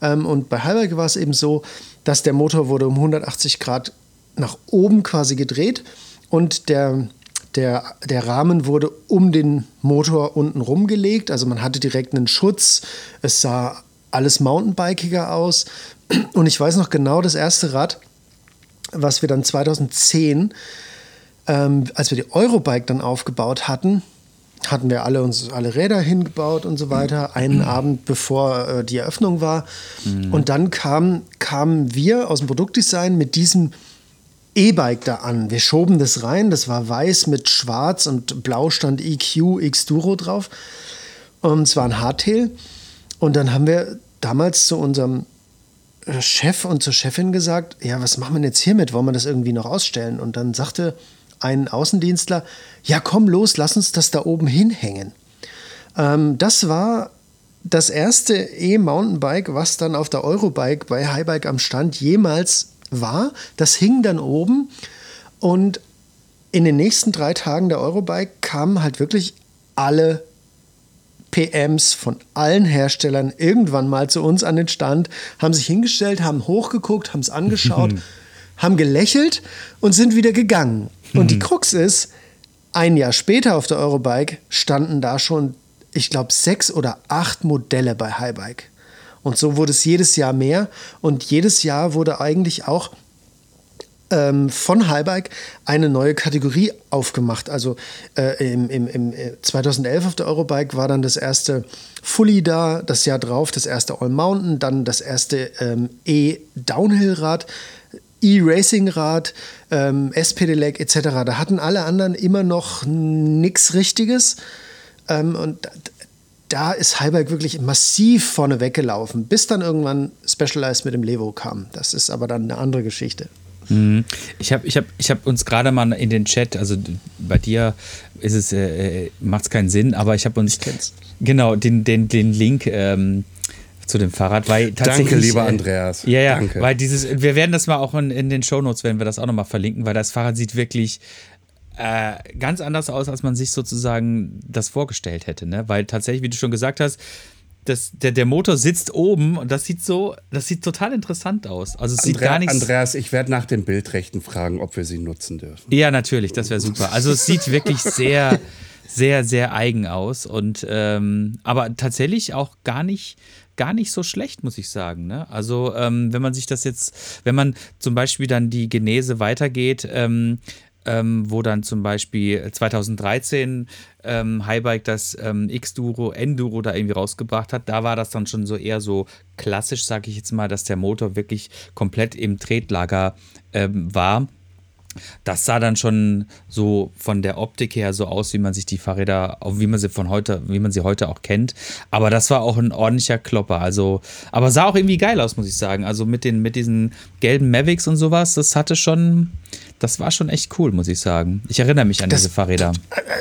Ähm, und bei Halberg war es eben so, dass der Motor wurde um 180 Grad nach oben quasi gedreht und der der, der Rahmen wurde um den Motor unten rumgelegt, also man hatte direkt einen Schutz. Es sah alles Mountainbikiger aus. Und ich weiß noch genau, das erste Rad, was wir dann 2010, ähm, als wir die Eurobike dann aufgebaut hatten, hatten wir alle uns alle Räder hingebaut und so weiter, einen mhm. Abend bevor äh, die Eröffnung war. Mhm. Und dann kam, kamen wir aus dem Produktdesign mit diesem E-Bike da an. Wir schoben das rein, das war weiß mit schwarz und blau stand EQ X Duro drauf. Und es war ein Hardtail. Und dann haben wir damals zu unserem äh, Chef und zur Chefin gesagt, ja, was machen wir jetzt hiermit? Wollen wir das irgendwie noch ausstellen? Und dann sagte ein Außendienstler, ja, komm los, lass uns das da oben hinhängen. Ähm, das war das erste E-Mountainbike, was dann auf der Eurobike bei Highbike am Stand jemals war. Das hing dann oben und in den nächsten drei Tagen der Eurobike kamen halt wirklich alle PMs von allen Herstellern irgendwann mal zu uns an den Stand, haben sich hingestellt, haben hochgeguckt, haben es angeschaut, haben gelächelt und sind wieder gegangen. Und die Krux ist, ein Jahr später auf der Eurobike standen da schon, ich glaube, sechs oder acht Modelle bei Highbike. Und so wurde es jedes Jahr mehr und jedes Jahr wurde eigentlich auch ähm, von Highbike eine neue Kategorie aufgemacht. Also äh, im, im, im 2011 äh, auf der Eurobike war dann das erste Fully da, das Jahr drauf das erste All Mountain, dann das erste ähm, E-Downhill-Rad. E-Racing-Rad, ähm, S-Pedelec etc. Da hatten alle anderen immer noch nichts Richtiges. Ähm, und da ist Highbike wirklich massiv vorne weggelaufen, bis dann irgendwann Specialized mit dem Levo kam. Das ist aber dann eine andere Geschichte. Mhm. Ich habe ich hab, ich hab uns gerade mal in den Chat, also bei dir ist es, äh, äh macht es keinen Sinn, aber ich habe uns genau den, den, den Link ähm, zu dem Fahrrad, weil tatsächlich. Danke, lieber äh, Andreas. Ja, ja, Danke. weil dieses, wir werden das mal auch in, in den Shownotes, werden wir das auch nochmal verlinken, weil das Fahrrad sieht wirklich äh, ganz anders aus, als man sich sozusagen das vorgestellt hätte, ne? Weil tatsächlich, wie du schon gesagt hast, das, der, der Motor sitzt oben und das sieht so, das sieht total interessant aus. Also es Andrea, sieht gar nichts. Andreas, ich werde nach den Bildrechten fragen, ob wir sie nutzen dürfen. Ja, natürlich, das wäre super. Also es sieht wirklich sehr, sehr, sehr eigen aus. Und ähm, aber tatsächlich auch gar nicht, gar nicht so schlecht, muss ich sagen. Ne? Also ähm, wenn man sich das jetzt, wenn man zum Beispiel dann die Genese weitergeht, ähm, ähm, wo dann zum Beispiel 2013 ähm, Highbike das ähm, X-Duro, Enduro da irgendwie rausgebracht hat. Da war das dann schon so eher so klassisch, sage ich jetzt mal, dass der Motor wirklich komplett im Tretlager ähm, war. Das sah dann schon so von der Optik her so aus, wie man sich die Fahrräder, wie man sie von heute, wie man sie heute auch kennt. Aber das war auch ein ordentlicher Klopper. Also, aber sah auch irgendwie geil aus, muss ich sagen. Also mit den, mit diesen gelben Mavics und sowas, das hatte schon, das war schon echt cool, muss ich sagen. Ich erinnere mich an das, diese Fahrräder.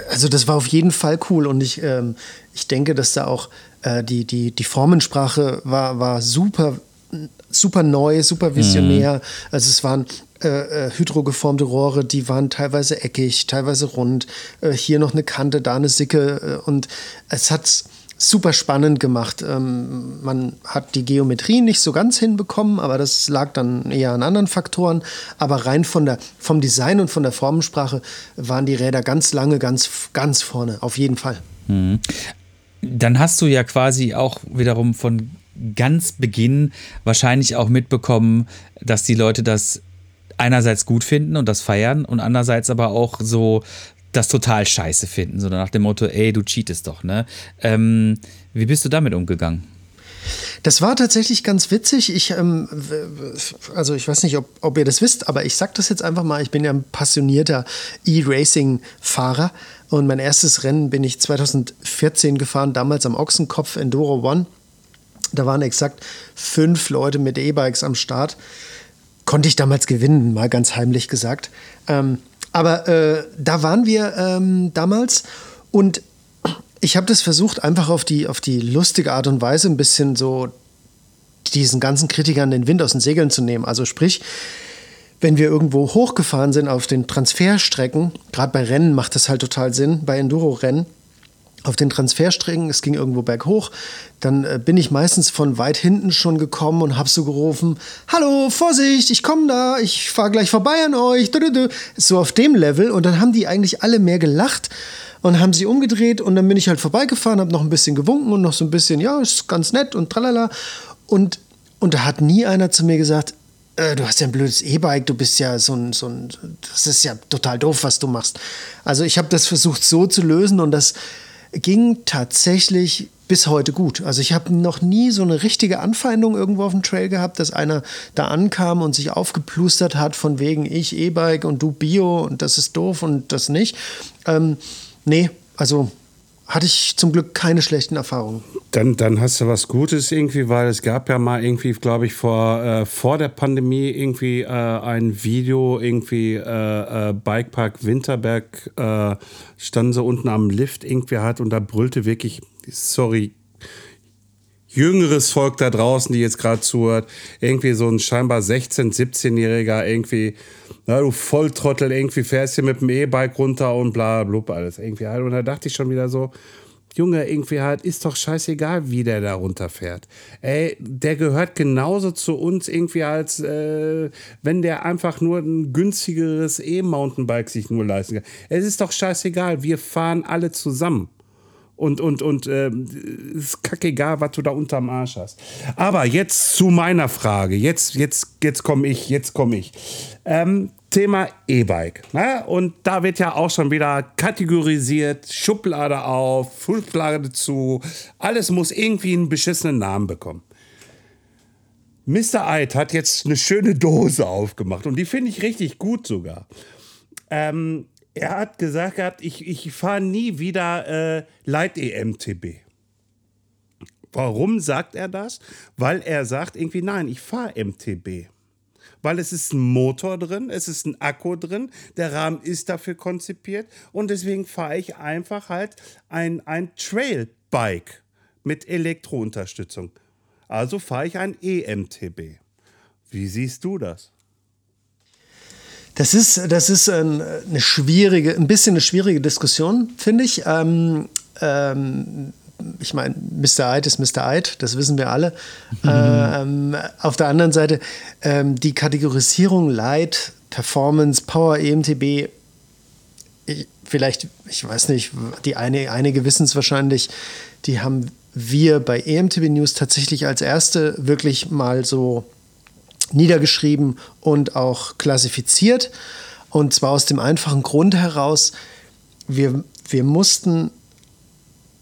Also das war auf jeden Fall cool und ich, ähm, ich denke, dass da auch äh, die, die, die Formensprache war, war super, super neu, super visionär. Mhm. Also es waren äh, äh, hydrogeformte Rohre, die waren teilweise eckig, teilweise rund. Äh, hier noch eine Kante, da eine Sicke. Äh, und es hat super spannend gemacht. Ähm, man hat die Geometrie nicht so ganz hinbekommen, aber das lag dann eher an anderen Faktoren. Aber rein von der, vom Design und von der Formensprache waren die Räder ganz lange ganz, ganz vorne, auf jeden Fall. Mhm. Dann hast du ja quasi auch wiederum von ganz Beginn wahrscheinlich auch mitbekommen, dass die Leute das einerseits gut finden und das feiern und andererseits aber auch so das total scheiße finden, so nach dem Motto, ey, du cheatest doch, ne? Ähm, wie bist du damit umgegangen? Das war tatsächlich ganz witzig. Ich, ähm, also ich weiß nicht, ob, ob ihr das wisst, aber ich sag das jetzt einfach mal. Ich bin ja ein passionierter E-Racing-Fahrer und mein erstes Rennen bin ich 2014 gefahren, damals am Ochsenkopf Enduro One. Da waren exakt fünf Leute mit E-Bikes am Start. Konnte ich damals gewinnen, mal ganz heimlich gesagt. Ähm, aber äh, da waren wir ähm, damals und ich habe das versucht, einfach auf die, auf die lustige Art und Weise ein bisschen so diesen ganzen Kritikern den Wind aus den Segeln zu nehmen. Also sprich, wenn wir irgendwo hochgefahren sind auf den Transferstrecken, gerade bei Rennen macht das halt total Sinn, bei Enduro-Rennen, auf den Transferstrecken, es ging irgendwo berghoch, dann äh, bin ich meistens von weit hinten schon gekommen und habe so gerufen, hallo, Vorsicht, ich komme da, ich fahre gleich vorbei an euch, so auf dem Level und dann haben die eigentlich alle mehr gelacht und haben sie umgedreht und dann bin ich halt vorbeigefahren, habe noch ein bisschen gewunken und noch so ein bisschen, ja, ist ganz nett und tralala. Und, und da hat nie einer zu mir gesagt, äh, du hast ja ein blödes E-Bike, du bist ja so ein, so ein, das ist ja total doof, was du machst. Also ich habe das versucht so zu lösen und das ging tatsächlich bis heute gut. Also ich habe noch nie so eine richtige Anfeindung irgendwo auf dem Trail gehabt, dass einer da ankam und sich aufgeplustert hat von wegen ich E-Bike und du Bio und das ist doof und das nicht. Ähm, nee, also hatte ich zum Glück keine schlechten Erfahrungen. Dann, dann hast du was Gutes irgendwie, weil es gab ja mal irgendwie, glaube ich, vor, äh, vor der Pandemie irgendwie äh, ein Video, irgendwie äh, äh Bikepark Winterberg, äh, standen so unten am Lift irgendwie hat und da brüllte wirklich, sorry, jüngeres Volk da draußen, die jetzt gerade zuhört, irgendwie so ein scheinbar 16-, 17-Jähriger, irgendwie, na, du Volltrottel, irgendwie fährst du mit dem E-Bike runter und bla, blub, alles irgendwie halt. Und da dachte ich schon wieder so, Junge, irgendwie halt, ist doch scheißegal, wie der da runterfährt. Ey, der gehört genauso zu uns irgendwie als, äh, wenn der einfach nur ein günstigeres E-Mountainbike sich nur leisten kann. Es ist doch scheißegal, wir fahren alle zusammen und, und, und äh, ist kackegal, was du da unterm Arsch hast. Aber jetzt zu meiner Frage. Jetzt, jetzt, jetzt komme ich, jetzt komme ich. Ähm, Thema E-Bike. Ne? Und da wird ja auch schon wieder kategorisiert, Schublade auf, Schublade zu. Alles muss irgendwie einen beschissenen Namen bekommen. Mr. Eid hat jetzt eine schöne Dose aufgemacht und die finde ich richtig gut sogar. Ähm, er hat gesagt gehabt, ich, ich fahre nie wieder äh, Leit-EMTB. Warum sagt er das? Weil er sagt irgendwie, nein, ich fahre MTB. Weil es ist ein Motor drin, es ist ein Akku drin, der Rahmen ist dafür konzipiert und deswegen fahre ich einfach halt ein, ein Trailbike mit Elektrounterstützung. Also fahre ich ein EMTB. Wie siehst du das? Das ist, das ist ein, eine schwierige, ein bisschen eine schwierige Diskussion, finde ich. Ähm, ähm, ich meine, Mr. Eid ist Mr. Eid, das wissen wir alle. Mhm. Ähm, auf der anderen Seite, ähm, die Kategorisierung Light, Performance, Power, EMTB, ich, vielleicht, ich weiß nicht, die eine, einige wissen es wahrscheinlich, die haben wir bei EMTB News tatsächlich als erste wirklich mal so niedergeschrieben und auch klassifiziert. Und zwar aus dem einfachen Grund heraus, wir, wir mussten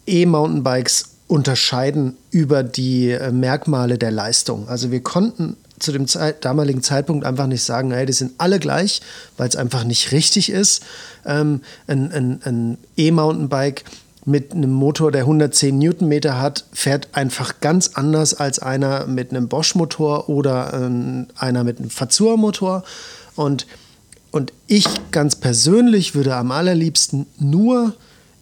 E-Mountainbikes unterscheiden über die äh, Merkmale der Leistung. Also wir konnten zu dem Zeit, damaligen Zeitpunkt einfach nicht sagen, hey, die sind alle gleich, weil es einfach nicht richtig ist. Ähm, ein E-Mountainbike mit einem Motor, der 110 Newtonmeter hat, fährt einfach ganz anders als einer mit einem Bosch-Motor oder äh, einer mit einem Fazua-Motor. Und, und ich ganz persönlich würde am allerliebsten nur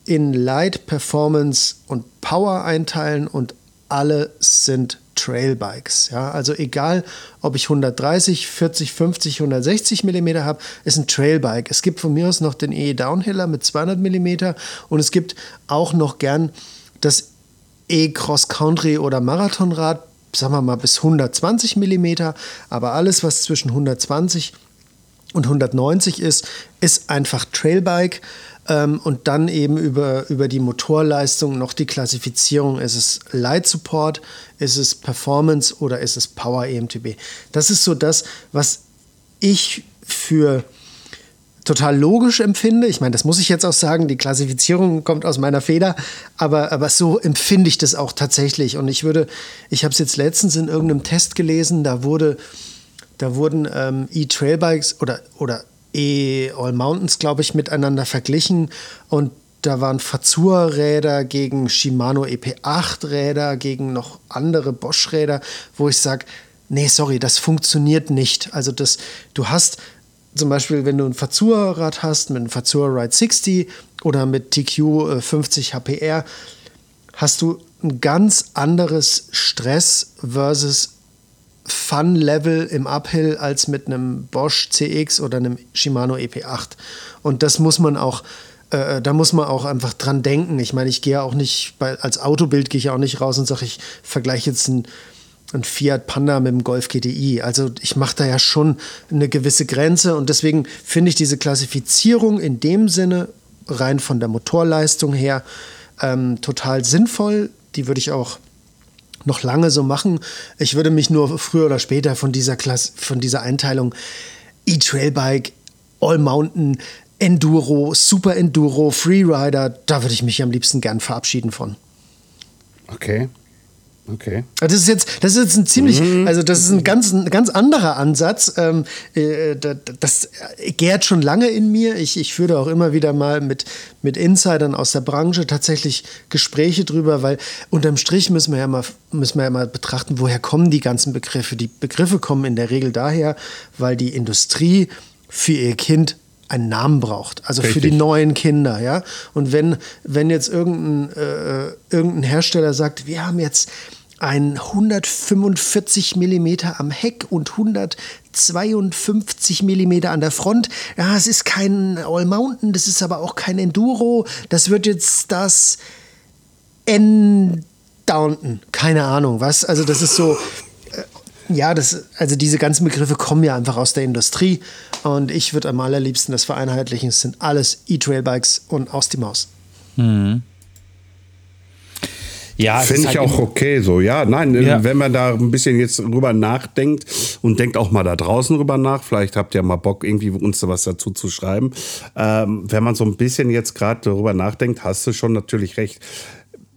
in Light, Performance und Power einteilen und alle sind Trailbikes. Ja? Also egal, ob ich 130, 40, 50, 160 mm habe, ist ein Trailbike. Es gibt von mir aus noch den E Downhiller mit 200 mm und es gibt auch noch gern das E Cross Country oder Marathonrad, sagen wir mal bis 120 mm, aber alles, was zwischen 120 und 190 ist, ist einfach Trailbike. Ähm, und dann eben über, über die Motorleistung noch die Klassifizierung. Ist es Light Support, ist es Performance oder ist es Power EMTB? Das ist so das, was ich für total logisch empfinde. Ich meine, das muss ich jetzt auch sagen, die Klassifizierung kommt aus meiner Feder, aber, aber so empfinde ich das auch tatsächlich. Und ich würde, ich habe es jetzt letztens in irgendeinem Test gelesen, da wurde, da wurden ähm, E-Trailbikes oder, oder E-All Mountains, glaube ich, miteinander verglichen und da waren Fazua-Räder gegen Shimano EP8-Räder, gegen noch andere Bosch-Räder, wo ich sage, nee, sorry, das funktioniert nicht. Also das, du hast zum Beispiel, wenn du ein Fazua-Rad hast mit einem Fazua Ride 60 oder mit TQ 50 HPR, hast du ein ganz anderes Stress versus Fun-Level im Uphill als mit einem Bosch CX oder einem Shimano EP8. Und das muss man auch, äh, da muss man auch einfach dran denken. Ich meine, ich gehe auch nicht, bei, als Autobild gehe ich auch nicht raus und sage, ich vergleiche jetzt ein, ein Fiat Panda mit dem Golf GTI. Also ich mache da ja schon eine gewisse Grenze und deswegen finde ich diese Klassifizierung in dem Sinne rein von der Motorleistung her ähm, total sinnvoll. Die würde ich auch noch lange so machen. Ich würde mich nur früher oder später von dieser Klasse, von dieser Einteilung E-Trailbike, All Mountain, Enduro, Super Enduro, Freerider, da würde ich mich am liebsten gern verabschieden von. Okay. Okay. Also das ist jetzt, das ist jetzt ein ziemlich, mhm. also das ist ein ganz, ein ganz anderer Ansatz. Ähm, äh, das gärt schon lange in mir. Ich, ich führe auch immer wieder mal mit, mit Insidern aus der Branche tatsächlich Gespräche drüber, weil unterm Strich müssen wir ja mal, müssen wir ja mal betrachten, woher kommen die ganzen Begriffe. Die Begriffe kommen in der Regel daher, weil die Industrie für ihr Kind einen Namen braucht, also Richtig. für die neuen Kinder, ja. Und wenn, wenn jetzt irgendein, äh, irgendein Hersteller sagt, wir haben jetzt ein 145 mm am Heck und 152 mm an der Front. Ja, es ist kein All Mountain, das ist aber auch kein Enduro. Das wird jetzt das N Downton. Keine Ahnung, was. Also, das ist so. Äh, ja, das, also diese ganzen Begriffe kommen ja einfach aus der Industrie. Und ich würde am allerliebsten das vereinheitlichen. Es sind alles E-Trail-Bikes und aus die Maus. Mhm. Ja, finde ich halt auch okay so. Ja, nein, ja. wenn man da ein bisschen jetzt drüber nachdenkt und denkt auch mal da draußen drüber nach, vielleicht habt ihr mal Bock, irgendwie uns da was dazu zu schreiben. Ähm, wenn man so ein bisschen jetzt gerade darüber nachdenkt, hast du schon natürlich recht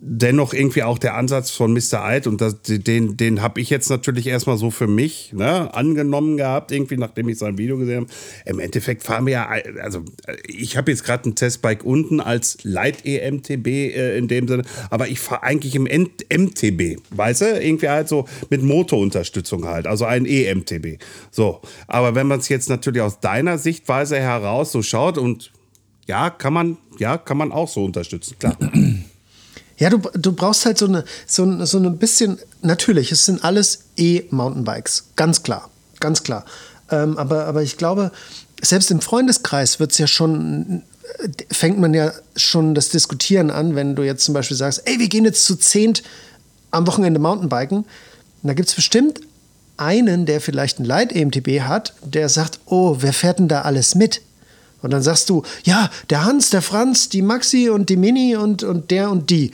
dennoch irgendwie auch der Ansatz von Mr. Eid und das, den, den habe ich jetzt natürlich erstmal so für mich ne, angenommen gehabt, irgendwie nachdem ich sein Video gesehen habe. Im Endeffekt fahren wir ja, also ich habe jetzt gerade ein Testbike unten als Light EMTB äh, in dem Sinne, aber ich fahre eigentlich im MTB, weißt du, irgendwie halt so mit Motorunterstützung halt, also ein EMTB. So, aber wenn man es jetzt natürlich aus deiner Sichtweise heraus so schaut und ja, kann man, ja, kann man auch so unterstützen, klar. Ja, du, du brauchst halt so eine, so, so ein bisschen, natürlich, es sind alles E-Mountainbikes, ganz klar, ganz klar. Ähm, aber, aber ich glaube, selbst im Freundeskreis wird es ja schon, fängt man ja schon das Diskutieren an, wenn du jetzt zum Beispiel sagst, ey, wir gehen jetzt zu zehnt am Wochenende Mountainbiken. Da gibt es bestimmt einen, der vielleicht ein Leit-EMTB hat, der sagt, oh, wer fährt denn da alles mit? Und dann sagst du, ja, der Hans, der Franz, die Maxi und die Mini und, und der und die.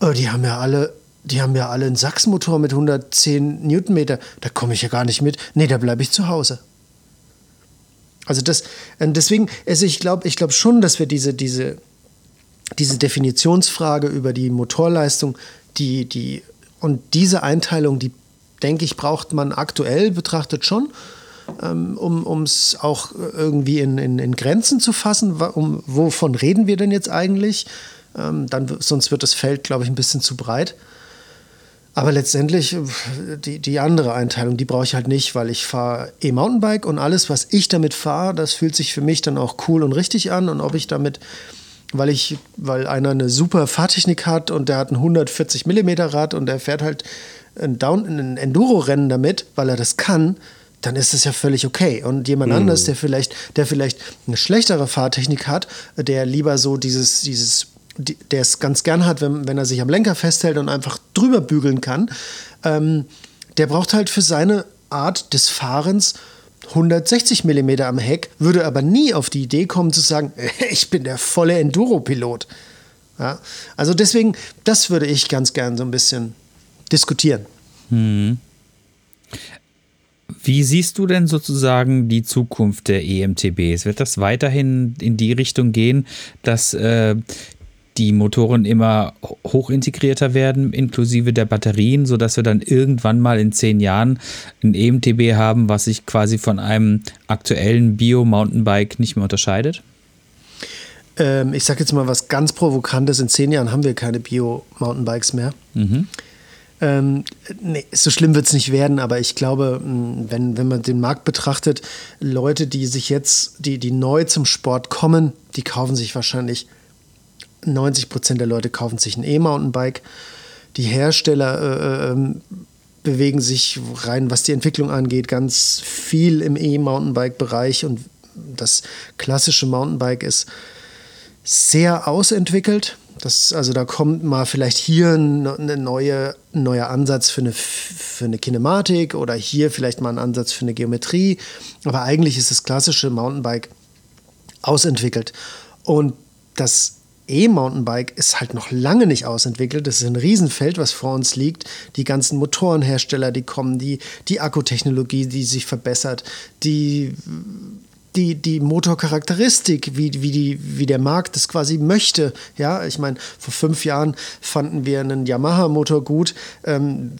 Oh, die haben ja alle, die haben ja alle einen Sachsmotor mit 110 Newtonmeter. Da komme ich ja gar nicht mit. Nee, da bleibe ich zu Hause. Also das, äh, deswegen, also ich glaube ich glaub schon, dass wir diese, diese, diese Definitionsfrage über die Motorleistung, die, die, und diese Einteilung, die, denke ich, braucht man aktuell betrachtet schon um es auch irgendwie in, in, in, Grenzen zu fassen. Um, wovon reden wir denn jetzt eigentlich? Ähm, dann, sonst wird das Feld, glaube ich, ein bisschen zu breit. Aber letztendlich, die, die andere Einteilung, die brauche ich halt nicht, weil ich fahre E-Mountainbike und alles, was ich damit fahre, das fühlt sich für mich dann auch cool und richtig an. Und ob ich damit, weil ich, weil einer eine super Fahrtechnik hat und der hat ein 140 mm Rad und der fährt halt ein, ein Enduro-Rennen damit, weil er das kann, dann ist es ja völlig okay. Und jemand mhm. anderes, der vielleicht, der vielleicht eine schlechtere Fahrtechnik hat, der lieber so dieses, dieses, der es ganz gern hat, wenn, wenn er sich am Lenker festhält und einfach drüber bügeln kann, ähm, der braucht halt für seine Art des Fahrens 160 mm am Heck, würde aber nie auf die Idee kommen zu sagen, ich bin der volle Enduro-Pilot. Ja? Also deswegen, das würde ich ganz gern so ein bisschen diskutieren. Mhm. Wie siehst du denn sozusagen die Zukunft der EMTBs? Wird das weiterhin in die Richtung gehen, dass äh, die Motoren immer hochintegrierter werden, inklusive der Batterien, sodass wir dann irgendwann mal in zehn Jahren ein EMTB haben, was sich quasi von einem aktuellen Bio-Mountainbike nicht mehr unterscheidet? Ähm, ich sage jetzt mal was ganz Provokantes. In zehn Jahren haben wir keine Bio-Mountainbikes mehr. Mhm. Ähm, nee, so schlimm wird es nicht werden, aber ich glaube, wenn, wenn man den Markt betrachtet, Leute, die sich jetzt, die, die neu zum Sport kommen, die kaufen sich wahrscheinlich, 90 Prozent der Leute kaufen sich ein E-Mountainbike. Die Hersteller äh, ähm, bewegen sich rein, was die Entwicklung angeht, ganz viel im E-Mountainbike-Bereich und das klassische Mountainbike ist sehr ausentwickelt. Das, also da kommt mal vielleicht hier eine neue, ein neuer Ansatz für eine, für eine Kinematik oder hier vielleicht mal ein Ansatz für eine Geometrie. Aber eigentlich ist das klassische Mountainbike ausentwickelt. Und das E-Mountainbike ist halt noch lange nicht ausentwickelt. Das ist ein Riesenfeld, was vor uns liegt. Die ganzen Motorenhersteller, die kommen, die, die Akkutechnologie, die sich verbessert, die die, die Motorcharakteristik, wie, wie, die, wie der Markt das quasi möchte. Ja, ich meine, vor fünf Jahren fanden wir einen Yamaha-Motor gut, ähm,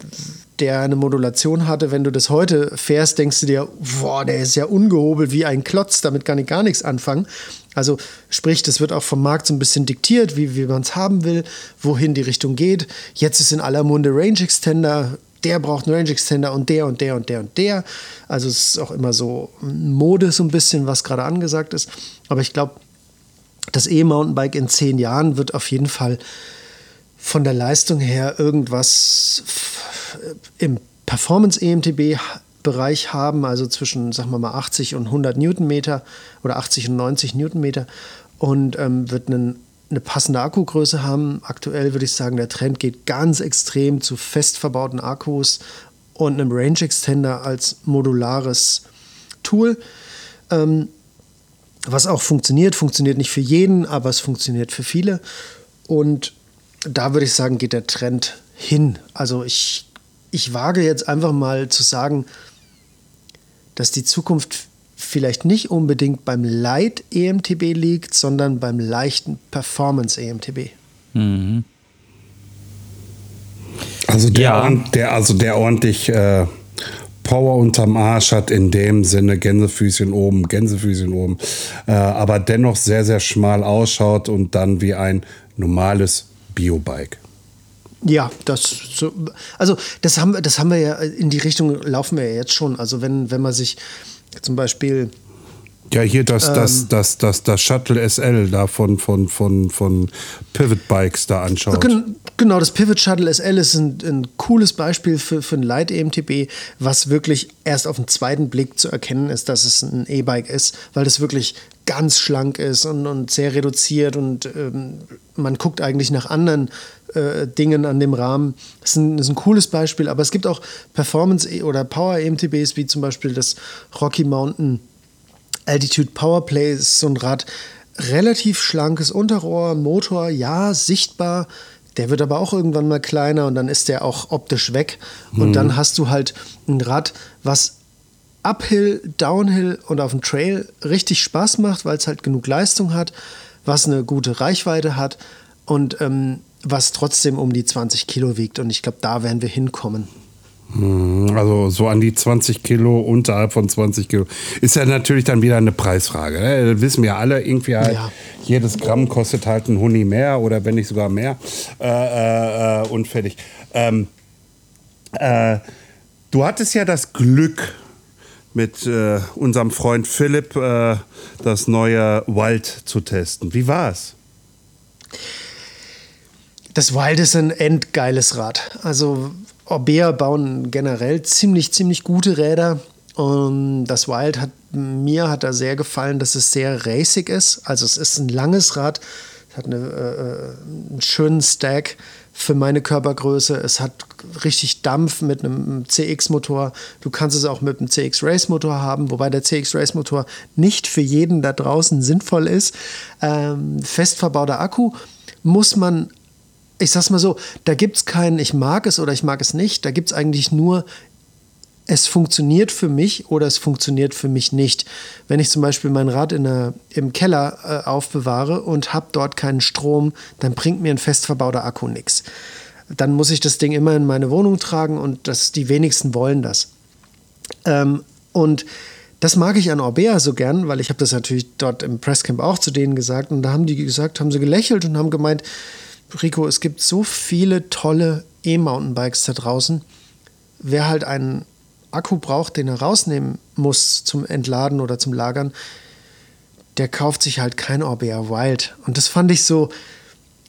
der eine Modulation hatte. Wenn du das heute fährst, denkst du dir, boah, der ist ja ungehobelt wie ein Klotz, damit kann ich gar nichts anfangen. Also sprich, das wird auch vom Markt so ein bisschen diktiert, wie, wie man es haben will, wohin die Richtung geht. Jetzt ist in aller Munde Range Extender, der braucht einen Range Extender und der und der und der und der. Also es ist auch immer so Mode so ein bisschen, was gerade angesagt ist. Aber ich glaube, das E-Mountainbike in zehn Jahren wird auf jeden Fall von der Leistung her irgendwas im Performance-EMTB Bereich haben, also zwischen, sagen wir mal, 80 und 100 Newtonmeter oder 80 und 90 Newtonmeter und ähm, wird einen eine passende Akkugröße haben. Aktuell würde ich sagen, der Trend geht ganz extrem zu fest verbauten Akkus und einem Range Extender als modulares Tool. Ähm, was auch funktioniert, funktioniert nicht für jeden, aber es funktioniert für viele. Und da würde ich sagen, geht der Trend hin. Also ich, ich wage jetzt einfach mal zu sagen, dass die Zukunft vielleicht nicht unbedingt beim Light EMTB liegt, sondern beim leichten Performance EMTB. Mhm. Also der, ja. der, also der ordentlich äh, Power unterm Arsch hat in dem Sinne Gänsefüßchen oben, Gänsefüßchen oben, äh, aber dennoch sehr, sehr schmal ausschaut und dann wie ein normales Biobike. Ja, das so, also das haben, das haben wir ja in die Richtung laufen wir ja jetzt schon. Also wenn, wenn man sich zum Beispiel. Ja, hier das, ähm, das, das, das, das Shuttle SL da von, von, von, von Pivot Bikes da anschaut. Genau, das Pivot Shuttle SL ist ein, ein cooles Beispiel für, für ein Light EMTB, was wirklich erst auf den zweiten Blick zu erkennen ist, dass es ein E-Bike ist, weil das wirklich ganz schlank ist und, und sehr reduziert und ähm, man guckt eigentlich nach anderen äh, Dingen an dem Rahmen. Das ist, ein, das ist ein cooles Beispiel, aber es gibt auch Performance- e- oder Power-EMTBs, wie zum Beispiel das Rocky Mountain Altitude Powerplay. Das ist so ein Rad, relativ schlankes Unterrohr, Motor, ja, sichtbar. Der wird aber auch irgendwann mal kleiner und dann ist der auch optisch weg. Und mhm. dann hast du halt ein Rad, was Uphill, Downhill und auf dem Trail richtig Spaß macht, weil es halt genug Leistung hat, was eine gute Reichweite hat und ähm, was trotzdem um die 20 Kilo wiegt. Und ich glaube, da werden wir hinkommen. Hm, also so an die 20 Kilo, unterhalb von 20 Kilo. Ist ja natürlich dann wieder eine Preisfrage. Ne? Das wissen wir alle, irgendwie halt, ja. jedes Gramm kostet halt ein Huni mehr oder wenn nicht sogar mehr. Äh, äh, äh, und fertig. Ähm, äh, du hattest ja das Glück, mit äh, unserem Freund Philipp äh, das neue Wild zu testen. Wie war's? Das Wild ist ein endgeiles Rad. Also Orbea bauen generell ziemlich, ziemlich gute Räder. Und das Wild hat mir hat da sehr gefallen, dass es sehr racing ist. Also es ist ein langes Rad, es hat eine, äh, einen schönen Stack für meine Körpergröße. Es hat richtig Dampf mit einem CX-Motor. Du kannst es auch mit einem CX-Race-Motor haben, wobei der CX-Race-Motor nicht für jeden da draußen sinnvoll ist. Ähm, fest verbauter Akku muss man ich sag's mal so, da gibt es keinen, ich mag es oder ich mag es nicht. Da gibt es eigentlich nur, es funktioniert für mich oder es funktioniert für mich nicht. Wenn ich zum Beispiel mein Rad in der, im Keller äh, aufbewahre und habe dort keinen Strom, dann bringt mir ein fest verbauter Akku nichts. Dann muss ich das Ding immer in meine Wohnung tragen und das, die wenigsten wollen das. Ähm, und das mag ich an Orbea so gern, weil ich habe das natürlich dort im Presscamp auch zu denen gesagt und da haben die gesagt, haben sie gelächelt und haben gemeint, Rico, es gibt so viele tolle E-Mountainbikes da draußen. Wer halt einen Akku braucht, den er rausnehmen muss zum Entladen oder zum Lagern, der kauft sich halt kein Orbea Wild. Und das fand ich so,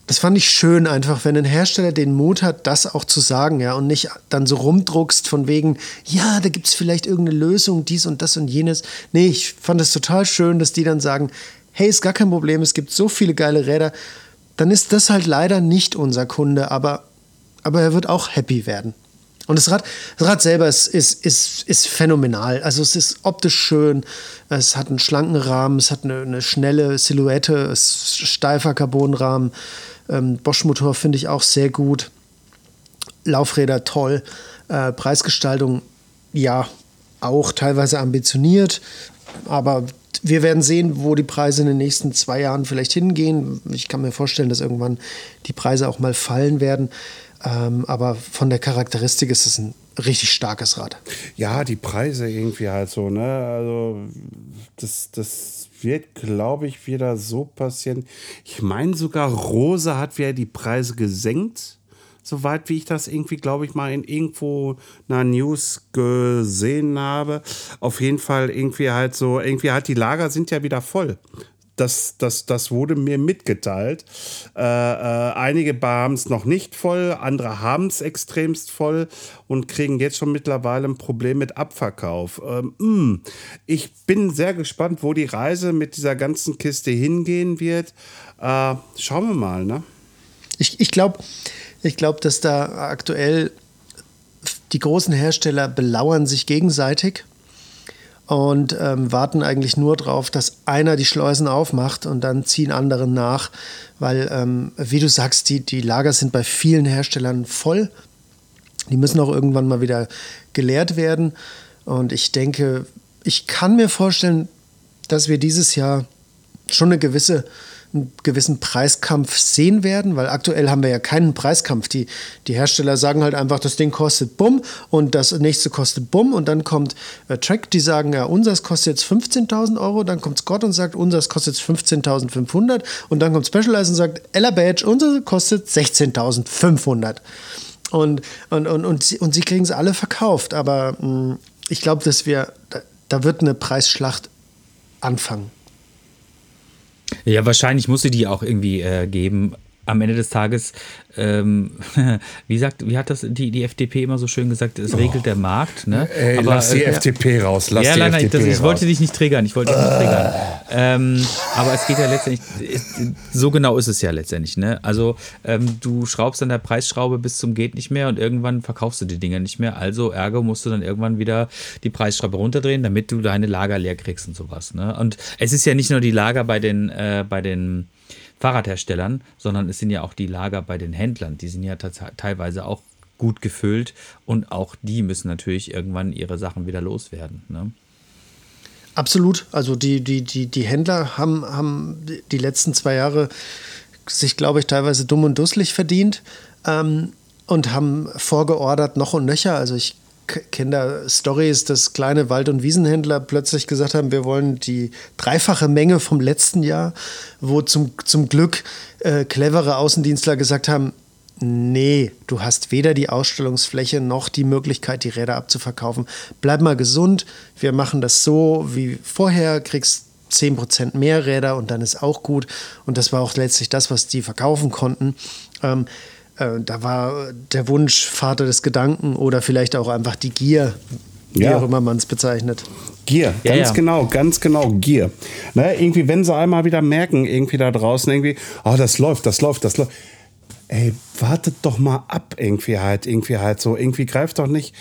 das fand ich schön einfach, wenn ein Hersteller den Mut hat, das auch zu sagen, ja, und nicht dann so rumdruckst von wegen, ja, da gibt es vielleicht irgendeine Lösung, dies und das und jenes. Nee, ich fand es total schön, dass die dann sagen, hey, ist gar kein Problem, es gibt so viele geile Räder, dann ist das halt leider nicht unser Kunde, aber, aber er wird auch happy werden. Und das Rad, das Rad selber ist, ist, ist, ist phänomenal. Also es ist optisch schön, es hat einen schlanken Rahmen, es hat eine, eine schnelle Silhouette, es ist steifer Carbonrahmen. Ähm, Bosch-Motor finde ich auch sehr gut. Laufräder toll. Äh, Preisgestaltung, ja, auch teilweise ambitioniert, aber wir werden sehen, wo die Preise in den nächsten zwei Jahren vielleicht hingehen. Ich kann mir vorstellen, dass irgendwann die Preise auch mal fallen werden. Ähm, aber von der Charakteristik ist es ein richtig starkes Rad. Ja, die Preise irgendwie halt so, ne? Also das, das wird, glaube ich, wieder so passieren. Ich meine sogar, Rose hat wieder die Preise gesenkt soweit wie ich das irgendwie, glaube ich, mal in irgendwo einer News gesehen habe. Auf jeden Fall irgendwie halt so, irgendwie halt die Lager sind ja wieder voll. Das, das, das wurde mir mitgeteilt. Äh, äh, einige haben es noch nicht voll, andere haben es extremst voll und kriegen jetzt schon mittlerweile ein Problem mit Abverkauf. Ähm, mm, ich bin sehr gespannt, wo die Reise mit dieser ganzen Kiste hingehen wird. Äh, schauen wir mal, ne? Ich, ich glaube, ich glaube, dass da aktuell die großen Hersteller belauern sich gegenseitig und ähm, warten eigentlich nur darauf, dass einer die Schleusen aufmacht und dann ziehen andere nach, weil, ähm, wie du sagst, die, die Lager sind bei vielen Herstellern voll. Die müssen auch irgendwann mal wieder geleert werden. Und ich denke, ich kann mir vorstellen, dass wir dieses Jahr schon eine gewisse einen gewissen Preiskampf sehen werden, weil aktuell haben wir ja keinen Preiskampf. Die, die Hersteller sagen halt einfach, das Ding kostet Bumm und das nächste kostet Bumm und dann kommt äh, Track, die sagen, ja, unseres kostet jetzt 15.000 Euro, dann kommt Scott und sagt, unseres kostet jetzt 15.500 und dann kommt Specialized und sagt, Ella Badge, unser kostet 16.500. Und, und, und, und, sie, und sie kriegen es alle verkauft, aber mh, mm, ich glaube, dass wir, da, da wird eine Preisschlacht anfangen. Ja, wahrscheinlich muss sie die auch irgendwie äh, geben. Am Ende des Tages ähm, wie sagt, wie hat das die, die FDP immer so schön gesagt, es regelt oh. der Markt. Ne? Ey, aber, lass die äh, FDP raus, lass ja, die nein, FDP nein, das, ich wollte dich nicht triggern, ich wollte dich nicht triggern. Ähm, aber es geht ja letztendlich, so genau ist es ja letztendlich. Ne? Also ähm, du schraubst an der Preisschraube bis zum geht nicht mehr und irgendwann verkaufst du die Dinger nicht mehr. Also Ärger musst du dann irgendwann wieder die Preisschraube runterdrehen, damit du deine Lager leer kriegst und sowas. Ne? Und es ist ja nicht nur die Lager bei den, äh, bei den Fahrradherstellern, sondern es sind ja auch die Lager bei den Händlern. Die sind ja teilweise auch gut gefüllt und auch die müssen natürlich irgendwann ihre Sachen wieder loswerden. Ne? Absolut. Also die, die, die, die Händler haben, haben die letzten zwei Jahre sich, glaube ich, teilweise dumm und dusselig verdient ähm, und haben vorgeordert noch und nöcher. Also ich kenne da Stories, dass kleine Wald- und Wiesenhändler plötzlich gesagt haben, wir wollen die dreifache Menge vom letzten Jahr, wo zum, zum Glück äh, clevere Außendienstler gesagt haben, nee, du hast weder die Ausstellungsfläche noch die Möglichkeit, die Räder abzuverkaufen. Bleib mal gesund, wir machen das so wie vorher, kriegst 10% mehr Räder und dann ist auch gut. Und das war auch letztlich das, was die verkaufen konnten. Ähm, äh, da war der Wunsch Vater des Gedanken oder vielleicht auch einfach die Gier, wie ja. auch immer man es bezeichnet. Gier, ganz ja, ja. genau, ganz genau, Gier. Ne, irgendwie, wenn sie einmal wieder merken, irgendwie da draußen, irgendwie, oh, das läuft, das läuft, das läuft. Ey, wartet doch mal ab, irgendwie halt, irgendwie halt so, irgendwie greift doch nicht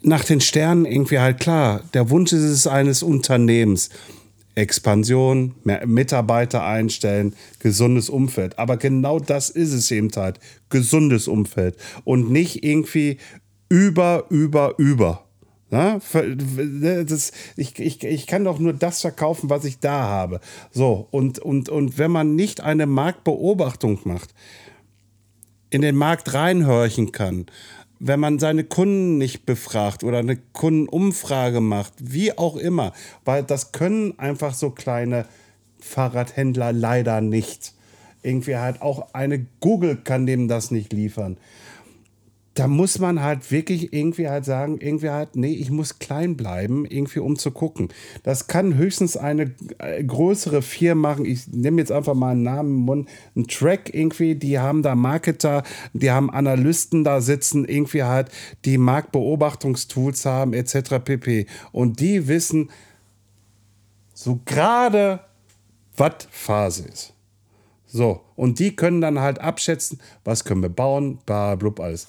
nach den Sternen, irgendwie halt klar. Der Wunsch ist es eines Unternehmens. Expansion, mehr Mitarbeiter einstellen, gesundes Umfeld. Aber genau das ist es eben halt. Gesundes Umfeld. Und nicht irgendwie über, über, über. Na, das, ich, ich, ich kann doch nur das verkaufen, was ich da habe. So, und, und, und wenn man nicht eine Marktbeobachtung macht, in den Markt reinhorchen kann, wenn man seine Kunden nicht befragt oder eine Kundenumfrage macht, wie auch immer, weil das können einfach so kleine Fahrradhändler leider nicht. Irgendwie halt auch eine Google kann dem das nicht liefern da muss man halt wirklich irgendwie halt sagen, irgendwie halt, nee, ich muss klein bleiben, irgendwie um zu gucken. Das kann höchstens eine äh, größere Firma machen. Ich nehme jetzt einfach mal einen Namen im Mund, ein Track irgendwie, die haben da Marketer, die haben Analysten da sitzen, irgendwie halt, die Marktbeobachtungstools haben, etc. pp. Und die wissen so gerade, was Phase ist. So, und die können dann halt abschätzen, was können wir bauen, bla, blub, alles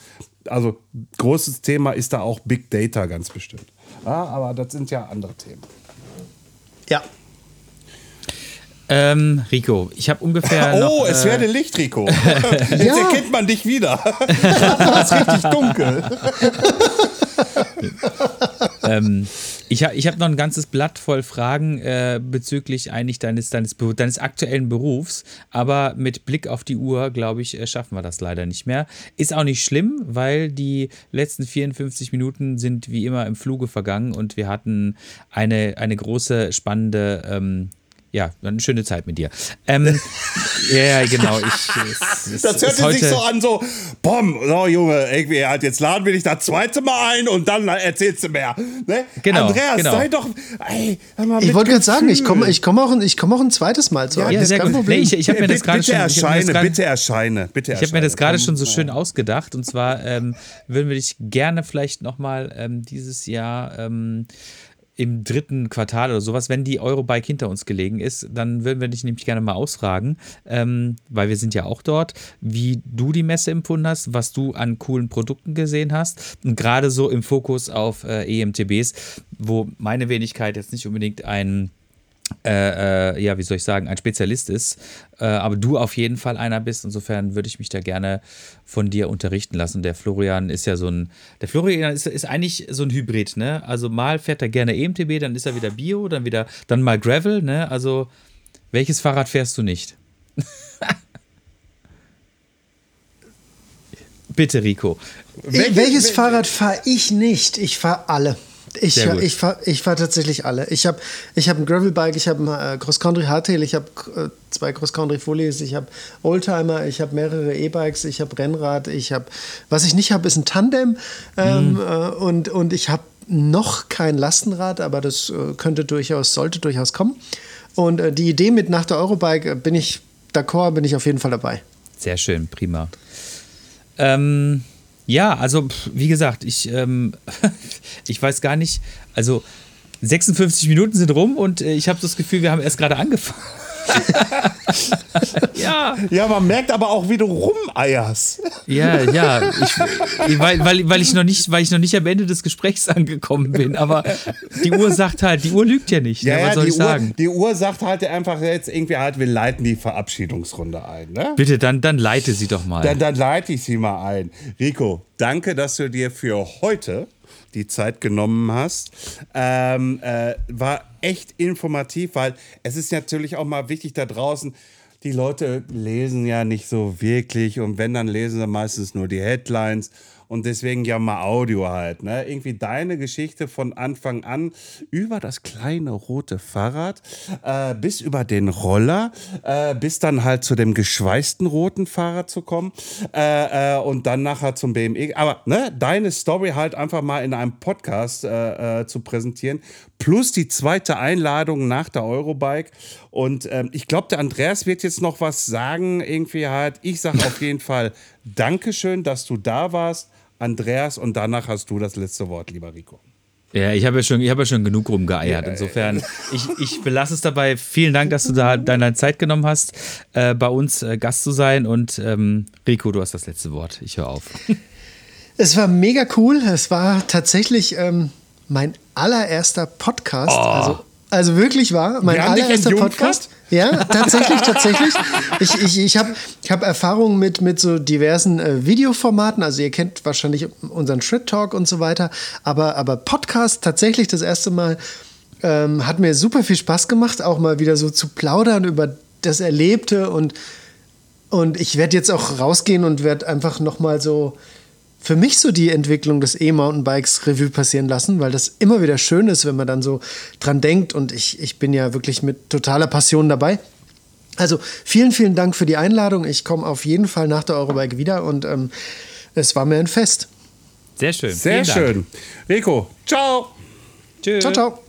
also großes Thema ist da auch Big Data ganz bestimmt. Ja, aber das sind ja andere Themen. Ja. Ähm, Rico, ich habe ungefähr. oh, noch, es äh, werde Licht, Rico. Jetzt ja. erkennt man dich wieder. es ist richtig dunkel. ähm, Ich, ich habe noch ein ganzes Blatt voll Fragen äh, bezüglich eigentlich deines, deines, deines aktuellen Berufs, aber mit Blick auf die Uhr, glaube ich, äh, schaffen wir das leider nicht mehr. Ist auch nicht schlimm, weil die letzten 54 Minuten sind wie immer im Fluge vergangen und wir hatten eine, eine große, spannende ähm, ja, eine schöne Zeit mit dir. Ähm, ja, genau. Ich, es, das hört sich so an, so, bom, so Junge, irgendwie halt, jetzt laden wir dich das zweite Mal ein und dann erzählst du mehr. Ne? Genau, Andreas, genau. sei doch, ey, Ich wollte gerade sagen, ich komme ich komm auch, komm auch ein zweites Mal zu Ja, ja sehr gut. Nee, ich ich habe mir das gerade schon... Erscheine, grad, bitte erscheine, bitte erscheine. Ich habe mir das gerade schon so schön ausgedacht und zwar ähm, würden wir dich gerne vielleicht nochmal ähm, dieses Jahr... Ähm, im dritten Quartal oder sowas, wenn die Eurobike hinter uns gelegen ist, dann würden wir dich nämlich gerne mal ausfragen, ähm, weil wir sind ja auch dort, wie du die Messe empfunden hast, was du an coolen Produkten gesehen hast. Und gerade so im Fokus auf äh, EMTBs, wo meine Wenigkeit jetzt nicht unbedingt ein äh, äh, ja, wie soll ich sagen, ein Spezialist ist, äh, aber du auf jeden Fall einer bist. Insofern würde ich mich da gerne von dir unterrichten lassen. Der Florian ist ja so ein, der Florian ist, ist eigentlich so ein Hybrid, ne? Also mal fährt er gerne EMTB, dann ist er wieder Bio, dann wieder, dann mal Gravel, ne? Also welches Fahrrad fährst du nicht? Bitte, Rico. Welches, welches Fahrrad fahre ich nicht? Ich fahre alle. Ich, ich fahre ich fahr tatsächlich alle. Ich habe ich hab ein Gravelbike, ich habe ein äh, Cross-Country Hardtail, ich habe äh, zwei Cross-Country Fullies, ich habe Oldtimer, ich habe mehrere E-Bikes, ich habe Rennrad, ich habe, was ich nicht habe, ist ein Tandem ähm, mhm. äh, und, und ich habe noch kein Lastenrad, aber das äh, könnte durchaus, sollte durchaus kommen. Und äh, die Idee mit nach der Eurobike äh, bin ich d'accord, bin ich auf jeden Fall dabei. Sehr schön, prima. Ähm, ja, also wie gesagt, ich, ähm, ich weiß gar nicht, also 56 Minuten sind rum und äh, ich habe das Gefühl, wir haben erst gerade angefangen. ja. Ja, man merkt aber auch, wie du rumeierst. Ja, ja. Ich, weil, weil, weil, ich noch nicht, weil ich noch nicht am Ende des Gesprächs angekommen bin. Aber die Uhr sagt halt, die Uhr lügt ja nicht. Ja, ne? Was ja, soll ich Uhr, sagen? Die Uhr sagt halt einfach jetzt irgendwie halt, wir leiten die Verabschiedungsrunde ein. Ne? Bitte, dann, dann leite sie doch mal. Dann, dann leite ich sie mal ein. Rico, danke, dass du dir für heute die Zeit genommen hast. Ähm, äh, war echt informativ, weil es ist natürlich auch mal wichtig da draußen. Die Leute lesen ja nicht so wirklich und wenn, dann lesen sie meistens nur die Headlines und deswegen ja mal Audio halt. Ne? Irgendwie deine Geschichte von Anfang an über das kleine rote Fahrrad äh, bis über den Roller, äh, bis dann halt zu dem geschweißten roten Fahrrad zu kommen äh, äh und dann nachher zum BME. Aber ne, deine Story halt einfach mal in einem Podcast äh, äh, zu präsentieren, plus die zweite Einladung nach der Eurobike. Und ähm, ich glaube, der Andreas wird jetzt noch was sagen, irgendwie halt. Ich sage auf jeden Fall Dankeschön, dass du da warst. Andreas und danach hast du das letzte Wort, lieber Rico. Ja, ich habe ja, schon, hab ja schon genug rumgeeiert. Insofern, ich, ich belasse es dabei. Vielen Dank, dass du da deine Zeit genommen hast, äh, bei uns äh, Gast zu sein. Und ähm, Rico, du hast das letzte Wort. Ich höre auf. Es war mega cool. Es war tatsächlich ähm, mein allererster Podcast. Oh. Also also wirklich wahr, mein allererster Podcast. Ja, tatsächlich, tatsächlich. Ich, ich, ich habe ich hab Erfahrungen mit, mit so diversen äh, Videoformaten. Also ihr kennt wahrscheinlich unseren Shred Talk und so weiter. Aber, aber Podcast tatsächlich das erste Mal ähm, hat mir super viel Spaß gemacht, auch mal wieder so zu plaudern über das Erlebte. Und, und ich werde jetzt auch rausgehen und werde einfach noch mal so für mich so die Entwicklung des E-Mountainbikes Revue passieren lassen, weil das immer wieder schön ist, wenn man dann so dran denkt. Und ich, ich bin ja wirklich mit totaler Passion dabei. Also vielen, vielen Dank für die Einladung. Ich komme auf jeden Fall nach der Eurobike wieder und ähm, es war mir ein Fest. Sehr schön. Sehr schön. Rico, ciao. Tschüss. Ciao, ciao.